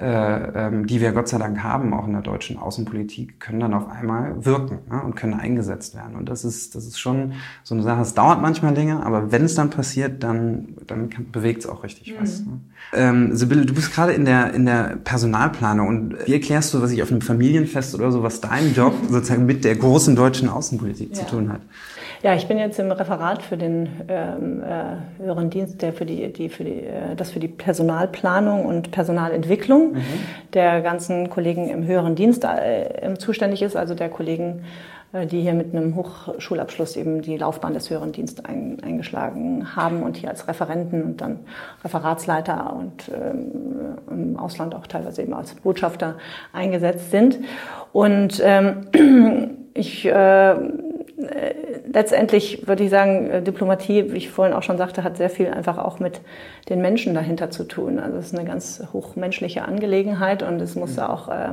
die wir Gott sei Dank haben, auch in der deutschen Außenpolitik, können dann auf einmal wirken ja, und können eingesetzt werden. Und das ist, das ist schon so eine Sache. Es dauert manchmal länger, aber wenn es dann passiert, dann, dann bewegt es auch richtig mhm. was. Ne? Ähm, Sibylle, du bist gerade in der, in der Personalplanung und wie erklärst du, was ich auf einem Familienfest oder so, was dein Job sozusagen mit der großen deutschen Außenpolitik ja. zu tun hat? Ja, ich bin jetzt im Referat für den ähm, äh, höheren Dienst, der für die, die für die, äh, das für die Personalplanung und Personalentwicklung mhm. der ganzen Kollegen im höheren Dienst äh, zuständig ist, also der Kollegen, äh, die hier mit einem Hochschulabschluss eben die Laufbahn des höheren Dienstes ein, eingeschlagen haben und hier als Referenten und dann Referatsleiter und ähm, im Ausland auch teilweise eben als Botschafter eingesetzt sind. Und ähm, ich äh, äh, letztendlich würde ich sagen, äh, Diplomatie, wie ich vorhin auch schon sagte, hat sehr viel einfach auch mit den Menschen dahinter zu tun. Also es ist eine ganz hochmenschliche Angelegenheit und es muss mhm. auch äh,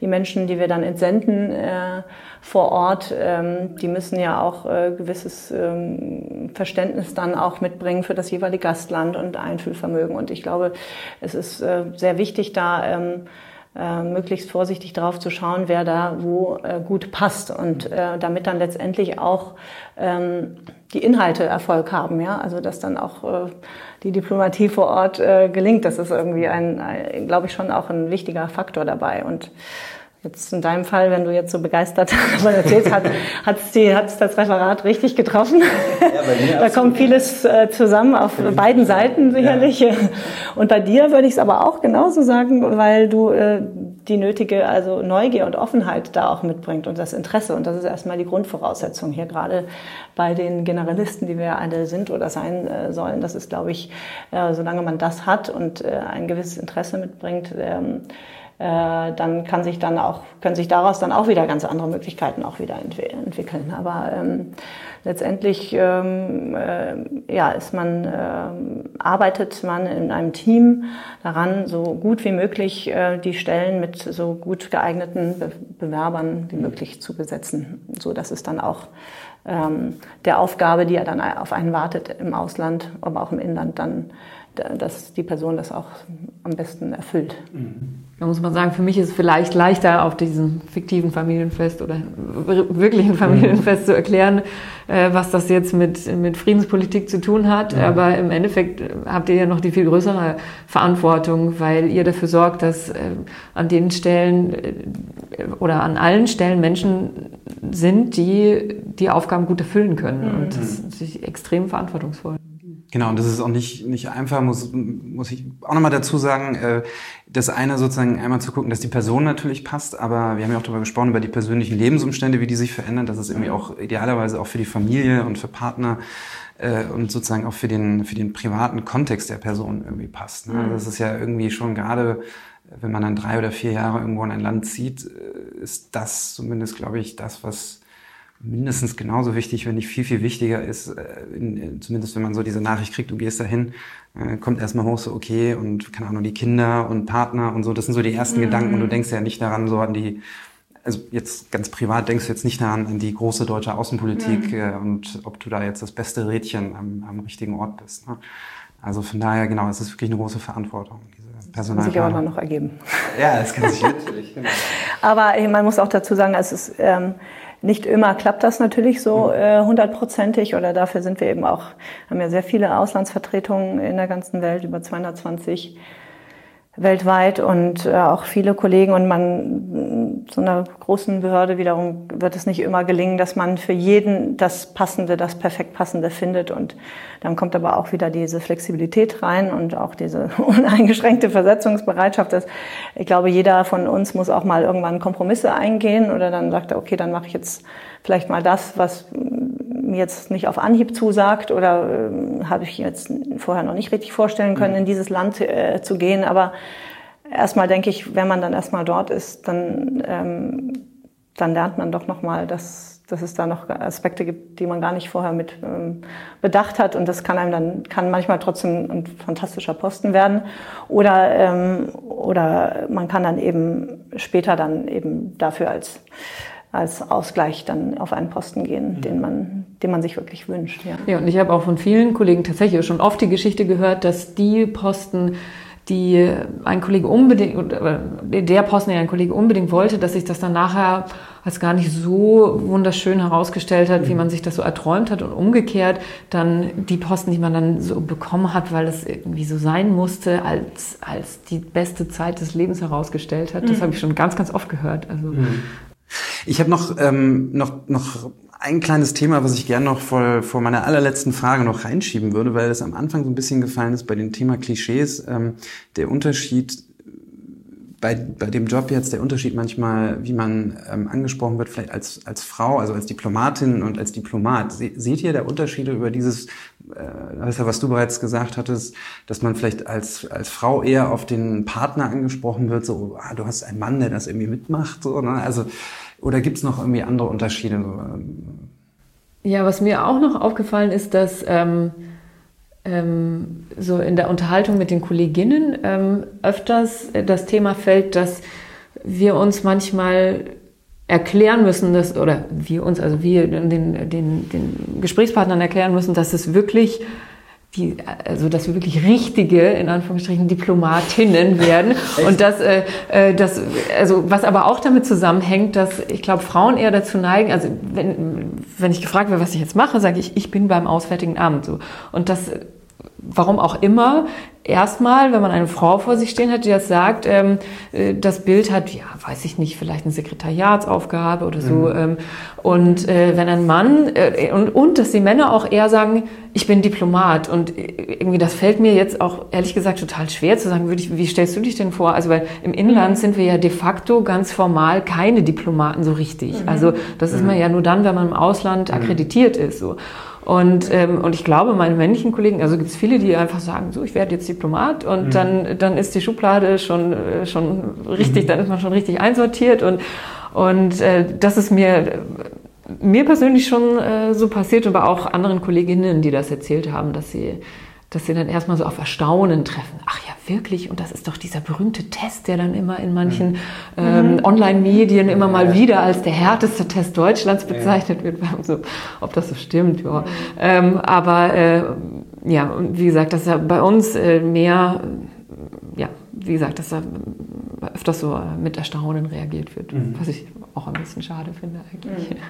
die Menschen, die wir dann entsenden äh, vor Ort, ähm, die müssen ja auch äh, gewisses ähm, Verständnis dann auch mitbringen für das jeweilige Gastland und Einfühlvermögen. Und ich glaube, es ist äh, sehr wichtig, da ähm, äh, möglichst vorsichtig darauf zu schauen, wer da wo äh, gut passt und äh, damit dann letztendlich auch ähm, die Inhalte Erfolg haben, ja, also dass dann auch äh, die Diplomatie vor Ort äh, gelingt, das ist irgendwie ein, ein glaube ich schon auch ein wichtiger Faktor dabei. Und Jetzt in deinem Fall, wenn du jetzt so begeistert davon erzählst, hat es das Referat richtig getroffen. Ja, da kommt vieles äh, zusammen auf beiden Seiten sicherlich. Ja. Und bei dir würde ich es aber auch genauso sagen, weil du äh, die nötige also Neugier und Offenheit da auch mitbringt und das Interesse. Und das ist erstmal die Grundvoraussetzung hier gerade bei den Generalisten, die wir alle sind oder sein äh, sollen. Das ist, glaube ich, äh, solange man das hat und äh, ein gewisses Interesse mitbringt, ähm, äh, dann kann sich dann auch, können sich daraus dann auch wieder ganz andere Möglichkeiten auch wieder entwickeln. Aber ähm, letztendlich ähm, äh, ja, ist man, ähm, arbeitet man in einem Team daran, so gut wie möglich äh, die Stellen mit so gut geeigneten Be Bewerbern wie möglich zu besetzen, so dass es dann auch ähm, der Aufgabe, die ja dann auf einen wartet im Ausland, aber auch im Inland, dann, dass die Person das auch am besten erfüllt. Mhm. Da muss man sagen, für mich ist es vielleicht leichter, auf diesem fiktiven Familienfest oder wirklichen mhm. Familienfest zu erklären, äh, was das jetzt mit, mit Friedenspolitik zu tun hat. Ja. Aber im Endeffekt habt ihr ja noch die viel größere Verantwortung, weil ihr dafür sorgt, dass äh, an den Stellen äh, oder an allen Stellen Menschen sind, die die Aufgaben gut erfüllen können. Mhm. Und das ist extrem verantwortungsvoll. Genau, und das ist auch nicht, nicht einfach, muss, muss ich auch nochmal dazu sagen, äh, das eine sozusagen einmal zu gucken, dass die Person natürlich passt, aber wir haben ja auch darüber gesprochen, über die persönlichen Lebensumstände, wie die sich verändern, dass es irgendwie auch idealerweise auch für die Familie und für Partner äh, und sozusagen auch für den, für den privaten Kontext der Person irgendwie passt. Ne? Mhm. Das ist ja irgendwie schon gerade, wenn man dann drei oder vier Jahre irgendwo in ein Land zieht, äh, ist das zumindest, glaube ich, das, was mindestens genauso wichtig, wenn nicht viel, viel wichtiger ist, äh, in, zumindest wenn man so diese Nachricht kriegt, du gehst dahin, äh, kommt erstmal hoch so, okay, und keine Ahnung, die Kinder und Partner und so, das sind so die ersten mhm. Gedanken und du denkst ja nicht daran, so an die, also jetzt ganz privat denkst du jetzt nicht daran, an die große deutsche Außenpolitik mhm. äh, und ob du da jetzt das beste Rädchen am, am richtigen Ort bist. Ne? Also von daher, genau, es ist wirklich eine große Verantwortung. Diese Personal das kann sich aber noch ergeben. Ja, es kann sich natürlich. Genau. Aber man muss auch dazu sagen, es ist ähm, nicht immer klappt das natürlich so äh, hundertprozentig oder dafür sind wir eben auch, haben ja sehr viele Auslandsvertretungen in der ganzen Welt, über 220 weltweit und äh, auch viele Kollegen und man so einer großen Behörde wiederum wird es nicht immer gelingen, dass man für jeden das Passende, das perfekt Passende findet und dann kommt aber auch wieder diese Flexibilität rein und auch diese uneingeschränkte Versetzungsbereitschaft. Dass ich glaube, jeder von uns muss auch mal irgendwann Kompromisse eingehen oder dann sagt er, okay, dann mache ich jetzt vielleicht mal das, was mir jetzt nicht auf Anhieb zusagt oder äh, habe ich jetzt vorher noch nicht richtig vorstellen können, mhm. in dieses Land äh, zu gehen. Aber erstmal denke ich, wenn man dann erstmal dort ist, dann, ähm, dann lernt man doch nochmal, dass, dass es da noch Aspekte gibt, die man gar nicht vorher mit ähm, bedacht hat. Und das kann einem dann, kann manchmal trotzdem ein fantastischer Posten werden. Oder, ähm, oder man kann dann eben später dann eben dafür als als Ausgleich dann auf einen Posten gehen, mhm. den man, den man sich wirklich wünscht. Ja, ja und ich habe auch von vielen Kollegen tatsächlich schon oft die Geschichte gehört, dass die Posten, die ein Kollege unbedingt, der Posten, den ein Kollege unbedingt wollte, dass sich das dann nachher als gar nicht so wunderschön herausgestellt hat, wie mhm. man sich das so erträumt hat und umgekehrt dann die Posten, die man dann so bekommen hat, weil es irgendwie so sein musste, als, als die beste Zeit des Lebens herausgestellt hat. Das mhm. habe ich schon ganz, ganz oft gehört. Also mhm. Ich habe noch, ähm, noch, noch ein kleines Thema, was ich gerne noch vor, vor meiner allerletzten Frage noch reinschieben würde, weil es am Anfang so ein bisschen gefallen ist bei dem Thema Klischees. Ähm, der Unterschied bei, bei dem Job jetzt, der Unterschied manchmal, wie man ähm, angesprochen wird, vielleicht als, als Frau, also als Diplomatin und als Diplomat. Se, seht ihr da Unterschiede über dieses, äh, weißt du, was du bereits gesagt hattest, dass man vielleicht als, als Frau eher auf den Partner angesprochen wird, so, ah, du hast einen Mann, der das irgendwie mitmacht, so, ne? Also, oder gibt es noch irgendwie andere Unterschiede? Ja, was mir auch noch aufgefallen ist, dass ähm, ähm, so in der Unterhaltung mit den Kolleginnen ähm, öfters das Thema fällt, dass wir uns manchmal erklären müssen, dass, oder wir uns, also wir den, den, den Gesprächspartnern erklären müssen, dass es wirklich die, also dass wir wirklich richtige, in Anführungsstrichen, Diplomatinnen werden. und das, äh, äh, das, also was aber auch damit zusammenhängt, dass ich glaube, Frauen eher dazu neigen, also wenn, wenn ich gefragt werde, was ich jetzt mache, sage ich, ich bin beim Auswärtigen Amt. So. Und das warum auch immer, erstmal, wenn man eine Frau vor sich stehen hat, die das sagt, ähm, äh, das Bild hat, ja, weiß ich nicht, vielleicht eine Sekretariatsaufgabe oder so. Mhm. Ähm, und äh, wenn ein Mann, äh, und, und dass die Männer auch eher sagen, ich bin Diplomat. Und äh, irgendwie, das fällt mir jetzt auch ehrlich gesagt total schwer zu sagen, würde ich, wie stellst du dich denn vor? Also, weil im Inland mhm. sind wir ja de facto ganz formal keine Diplomaten so richtig. Mhm. Also, das ist man ja nur dann, wenn man im Ausland mhm. akkreditiert ist. So. Und, ähm, und ich glaube, meine männlichen Kollegen, also gibt es viele, die einfach sagen, so, ich werde jetzt Diplomat und mhm. dann, dann ist die Schublade schon, äh, schon richtig, mhm. dann ist man schon richtig einsortiert und, und äh, das ist mir, mir persönlich schon äh, so passiert, aber auch anderen Kolleginnen, die das erzählt haben, dass sie, dass sie dann erstmal so auf Erstaunen treffen. Ach ja, wirklich? Und das ist doch dieser berühmte Test, der dann immer in manchen mhm. ähm, Online-Medien immer mal wieder als der härteste Test Deutschlands bezeichnet wird. So, ob das so stimmt, ja. Mhm. Ähm, aber äh, ja, wie gesagt, dass ja bei uns äh, mehr, ja, wie gesagt, dass da öfters so mit Erstaunen reagiert wird, mhm. was ich auch ein bisschen schade finde eigentlich. Mhm.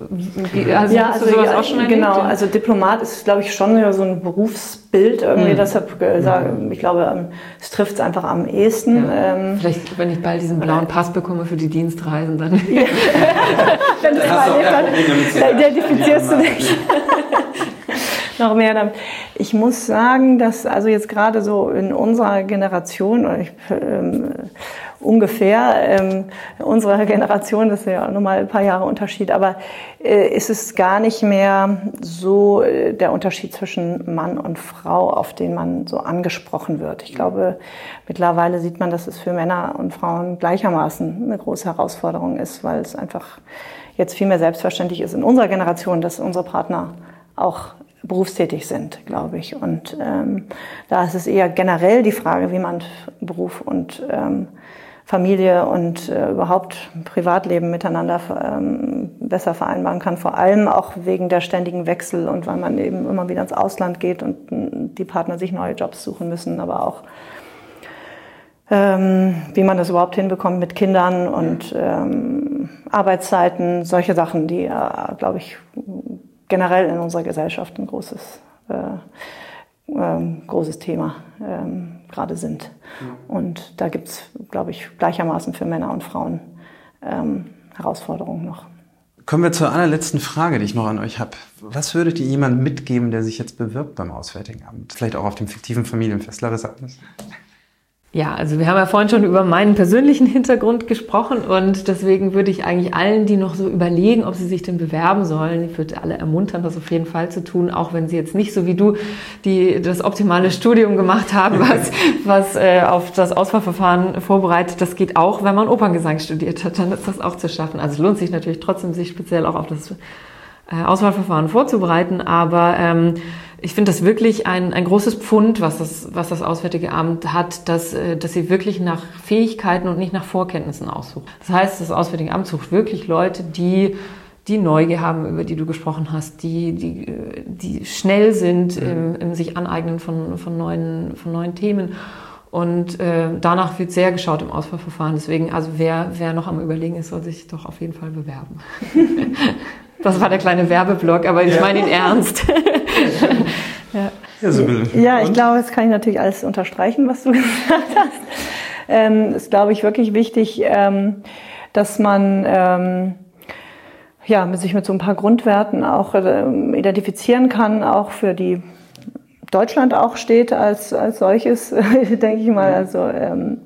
Also ja, also sowas ja, auch schon genau. Also Diplomat ist, glaube ich, schon so ein Berufsbild irgendwie. Mhm. Deshalb äh, sage ich glaube, ähm, es trifft es einfach am ehesten. Ja. Ähm, Vielleicht, wenn ich bald diesen blauen Pass bekomme für die Dienstreisen, dann. wenn du es mal dann identifizierst du dich. noch mehr damit. Ich muss sagen, dass also jetzt gerade so in unserer Generation, ich, ähm, ungefähr ähm, unserer Generation, das ist ja nochmal ein paar Jahre Unterschied, aber äh, ist es gar nicht mehr so äh, der Unterschied zwischen Mann und Frau, auf den man so angesprochen wird. Ich glaube, mittlerweile sieht man, dass es für Männer und Frauen gleichermaßen eine große Herausforderung ist, weil es einfach jetzt viel mehr selbstverständlich ist in unserer Generation, dass unsere Partner auch berufstätig sind, glaube ich. Und ähm, da ist es eher generell die Frage, wie man Beruf und ähm, Familie und äh, überhaupt Privatleben miteinander ähm, besser vereinbaren kann. Vor allem auch wegen der ständigen Wechsel und weil man eben immer wieder ins Ausland geht und die Partner sich neue Jobs suchen müssen, aber auch ähm, wie man das überhaupt hinbekommt mit Kindern und ähm, Arbeitszeiten, solche Sachen, die, äh, glaube ich, generell in unserer Gesellschaft ein großes, äh, äh, großes Thema ähm, gerade sind. Ja. Und da gibt es, glaube ich, gleichermaßen für Männer und Frauen ähm, Herausforderungen noch. Kommen wir zur allerletzten Frage, die ich noch an euch habe. Was würdet ihr jemandem mitgeben, der sich jetzt bewirbt beim Auswärtigen Amt? Vielleicht auch auf dem fiktiven Familienfest, Larissa? Ja, also wir haben ja vorhin schon über meinen persönlichen Hintergrund gesprochen und deswegen würde ich eigentlich allen, die noch so überlegen, ob sie sich denn bewerben sollen, ich würde alle ermuntern, das auf jeden Fall zu tun, auch wenn sie jetzt nicht so wie du die das optimale Studium gemacht haben, was, was äh, auf das Auswahlverfahren vorbereitet. Das geht auch, wenn man Operngesang studiert hat, dann ist das auch zu schaffen. Also es lohnt sich natürlich trotzdem, sich speziell auch auf das äh, Auswahlverfahren vorzubereiten, aber ähm, ich finde das wirklich ein, ein großes Pfund, was das, was das Auswärtige Amt hat, dass, äh, dass sie wirklich nach Fähigkeiten und nicht nach Vorkenntnissen aussucht. Das heißt, das Auswärtige Amt sucht wirklich Leute, die die Neugier haben, über die du gesprochen hast, die, die, die schnell sind mhm. im, im sich aneignen von, von, neuen, von neuen Themen. Und äh, danach wird sehr geschaut im Auswahlverfahren. Deswegen, also wer, wer noch am Überlegen ist, soll sich doch auf jeden Fall bewerben. Das war der kleine Werbeblock, aber ich meine ihn ernst. ja. Ja, Sibylle. ja, ich glaube, das kann ich natürlich alles unterstreichen, was du gesagt hast. Ähm, ist, glaube ich, wirklich wichtig, ähm, dass man ähm, ja, sich mit so ein paar Grundwerten auch ähm, identifizieren kann, auch für die Deutschland auch steht als, als solches, denke ich mal. Also ähm,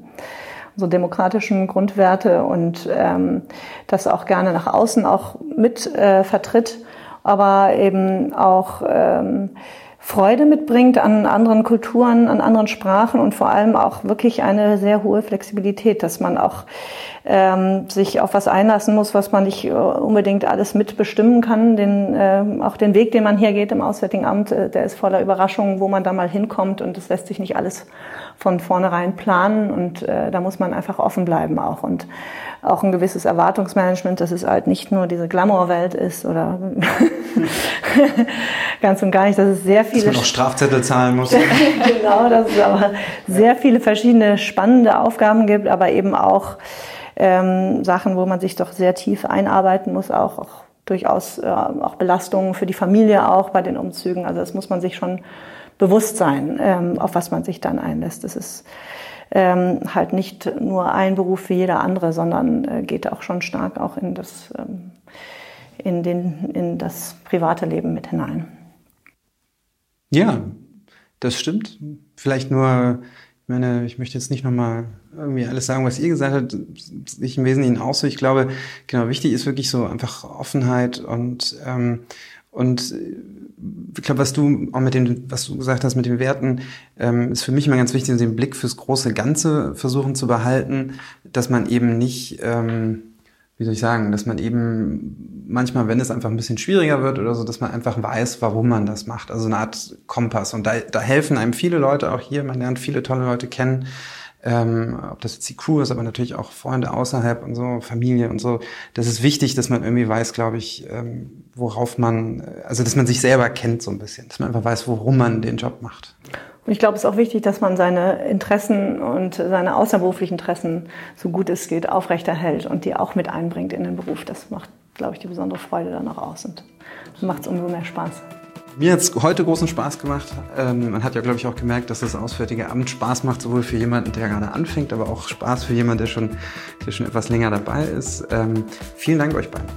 so demokratischen Grundwerte und ähm, das auch gerne nach außen auch mit äh, vertritt, aber eben auch ähm, Freude mitbringt an anderen Kulturen, an anderen Sprachen und vor allem auch wirklich eine sehr hohe Flexibilität, dass man auch ähm, sich auf was einlassen muss, was man nicht äh, unbedingt alles mitbestimmen kann. Den, äh, auch den Weg, den man hier geht im Auswärtigen Amt, äh, der ist voller Überraschungen, wo man da mal hinkommt und es lässt sich nicht alles von vornherein planen und äh, da muss man einfach offen bleiben auch und auch ein gewisses Erwartungsmanagement, dass es halt nicht nur diese Glamour-Welt ist oder ganz und gar nicht, dass es sehr viele... Dass man noch Strafzettel zahlen muss. genau, dass es aber sehr viele verschiedene spannende Aufgaben gibt, aber eben auch ähm, Sachen, wo man sich doch sehr tief einarbeiten muss, auch, auch durchaus äh, auch Belastungen für die Familie auch bei den Umzügen. Also das muss man sich schon bewusst sein, ähm, auf was man sich dann einlässt. Das ist ähm, halt nicht nur ein Beruf wie jeder andere, sondern äh, geht auch schon stark auch in das, ähm, in, den, in das private Leben mit hinein. Ja, das stimmt. Vielleicht nur ich meine, ich möchte jetzt nicht nochmal irgendwie alles sagen, was ihr gesagt habt, sich im Wesentlichen auch so. Ich glaube, genau, wichtig ist wirklich so einfach Offenheit und, ähm, und ich glaube, was du auch mit dem, was du gesagt hast mit den Werten, ähm, ist für mich immer ganz wichtig, den Blick fürs große Ganze versuchen zu behalten, dass man eben nicht, ähm, wie soll ich sagen, dass man eben manchmal, wenn es einfach ein bisschen schwieriger wird oder so, dass man einfach weiß, warum man das macht. Also eine Art Kompass. Und da, da helfen einem viele Leute auch hier. Man lernt viele tolle Leute kennen. Ähm, ob das jetzt die Crew ist, aber natürlich auch Freunde außerhalb und so, Familie und so. Das ist wichtig, dass man irgendwie weiß, glaube ich, ähm, worauf man, also dass man sich selber kennt so ein bisschen, dass man einfach weiß, worum man den Job macht. Und ich glaube, es ist auch wichtig, dass man seine Interessen und seine außerberuflichen Interessen, so gut es geht, aufrechterhält und die auch mit einbringt in den Beruf. Das macht, glaube ich, die besondere Freude dann auch aus und macht es umso mehr Spaß. Mir hat es heute großen Spaß gemacht. Ähm, man hat ja, glaube ich, auch gemerkt, dass das Auswärtige Amt Spaß macht, sowohl für jemanden, der gerade anfängt, aber auch Spaß für jemanden, der schon, der schon etwas länger dabei ist. Ähm, vielen Dank euch beiden.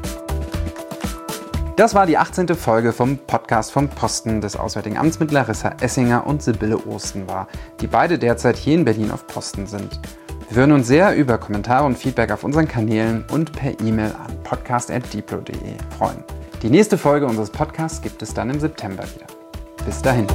Das war die 18. Folge vom Podcast vom Posten des Auswärtigen Amts mit Larissa Essinger und Sibylle Osten war, die beide derzeit hier in Berlin auf Posten sind. Wir würden uns sehr über Kommentare und Feedback auf unseren Kanälen und per E-Mail an podcast.diplo.de freuen. Die nächste Folge unseres Podcasts gibt es dann im September wieder. Bis dahin.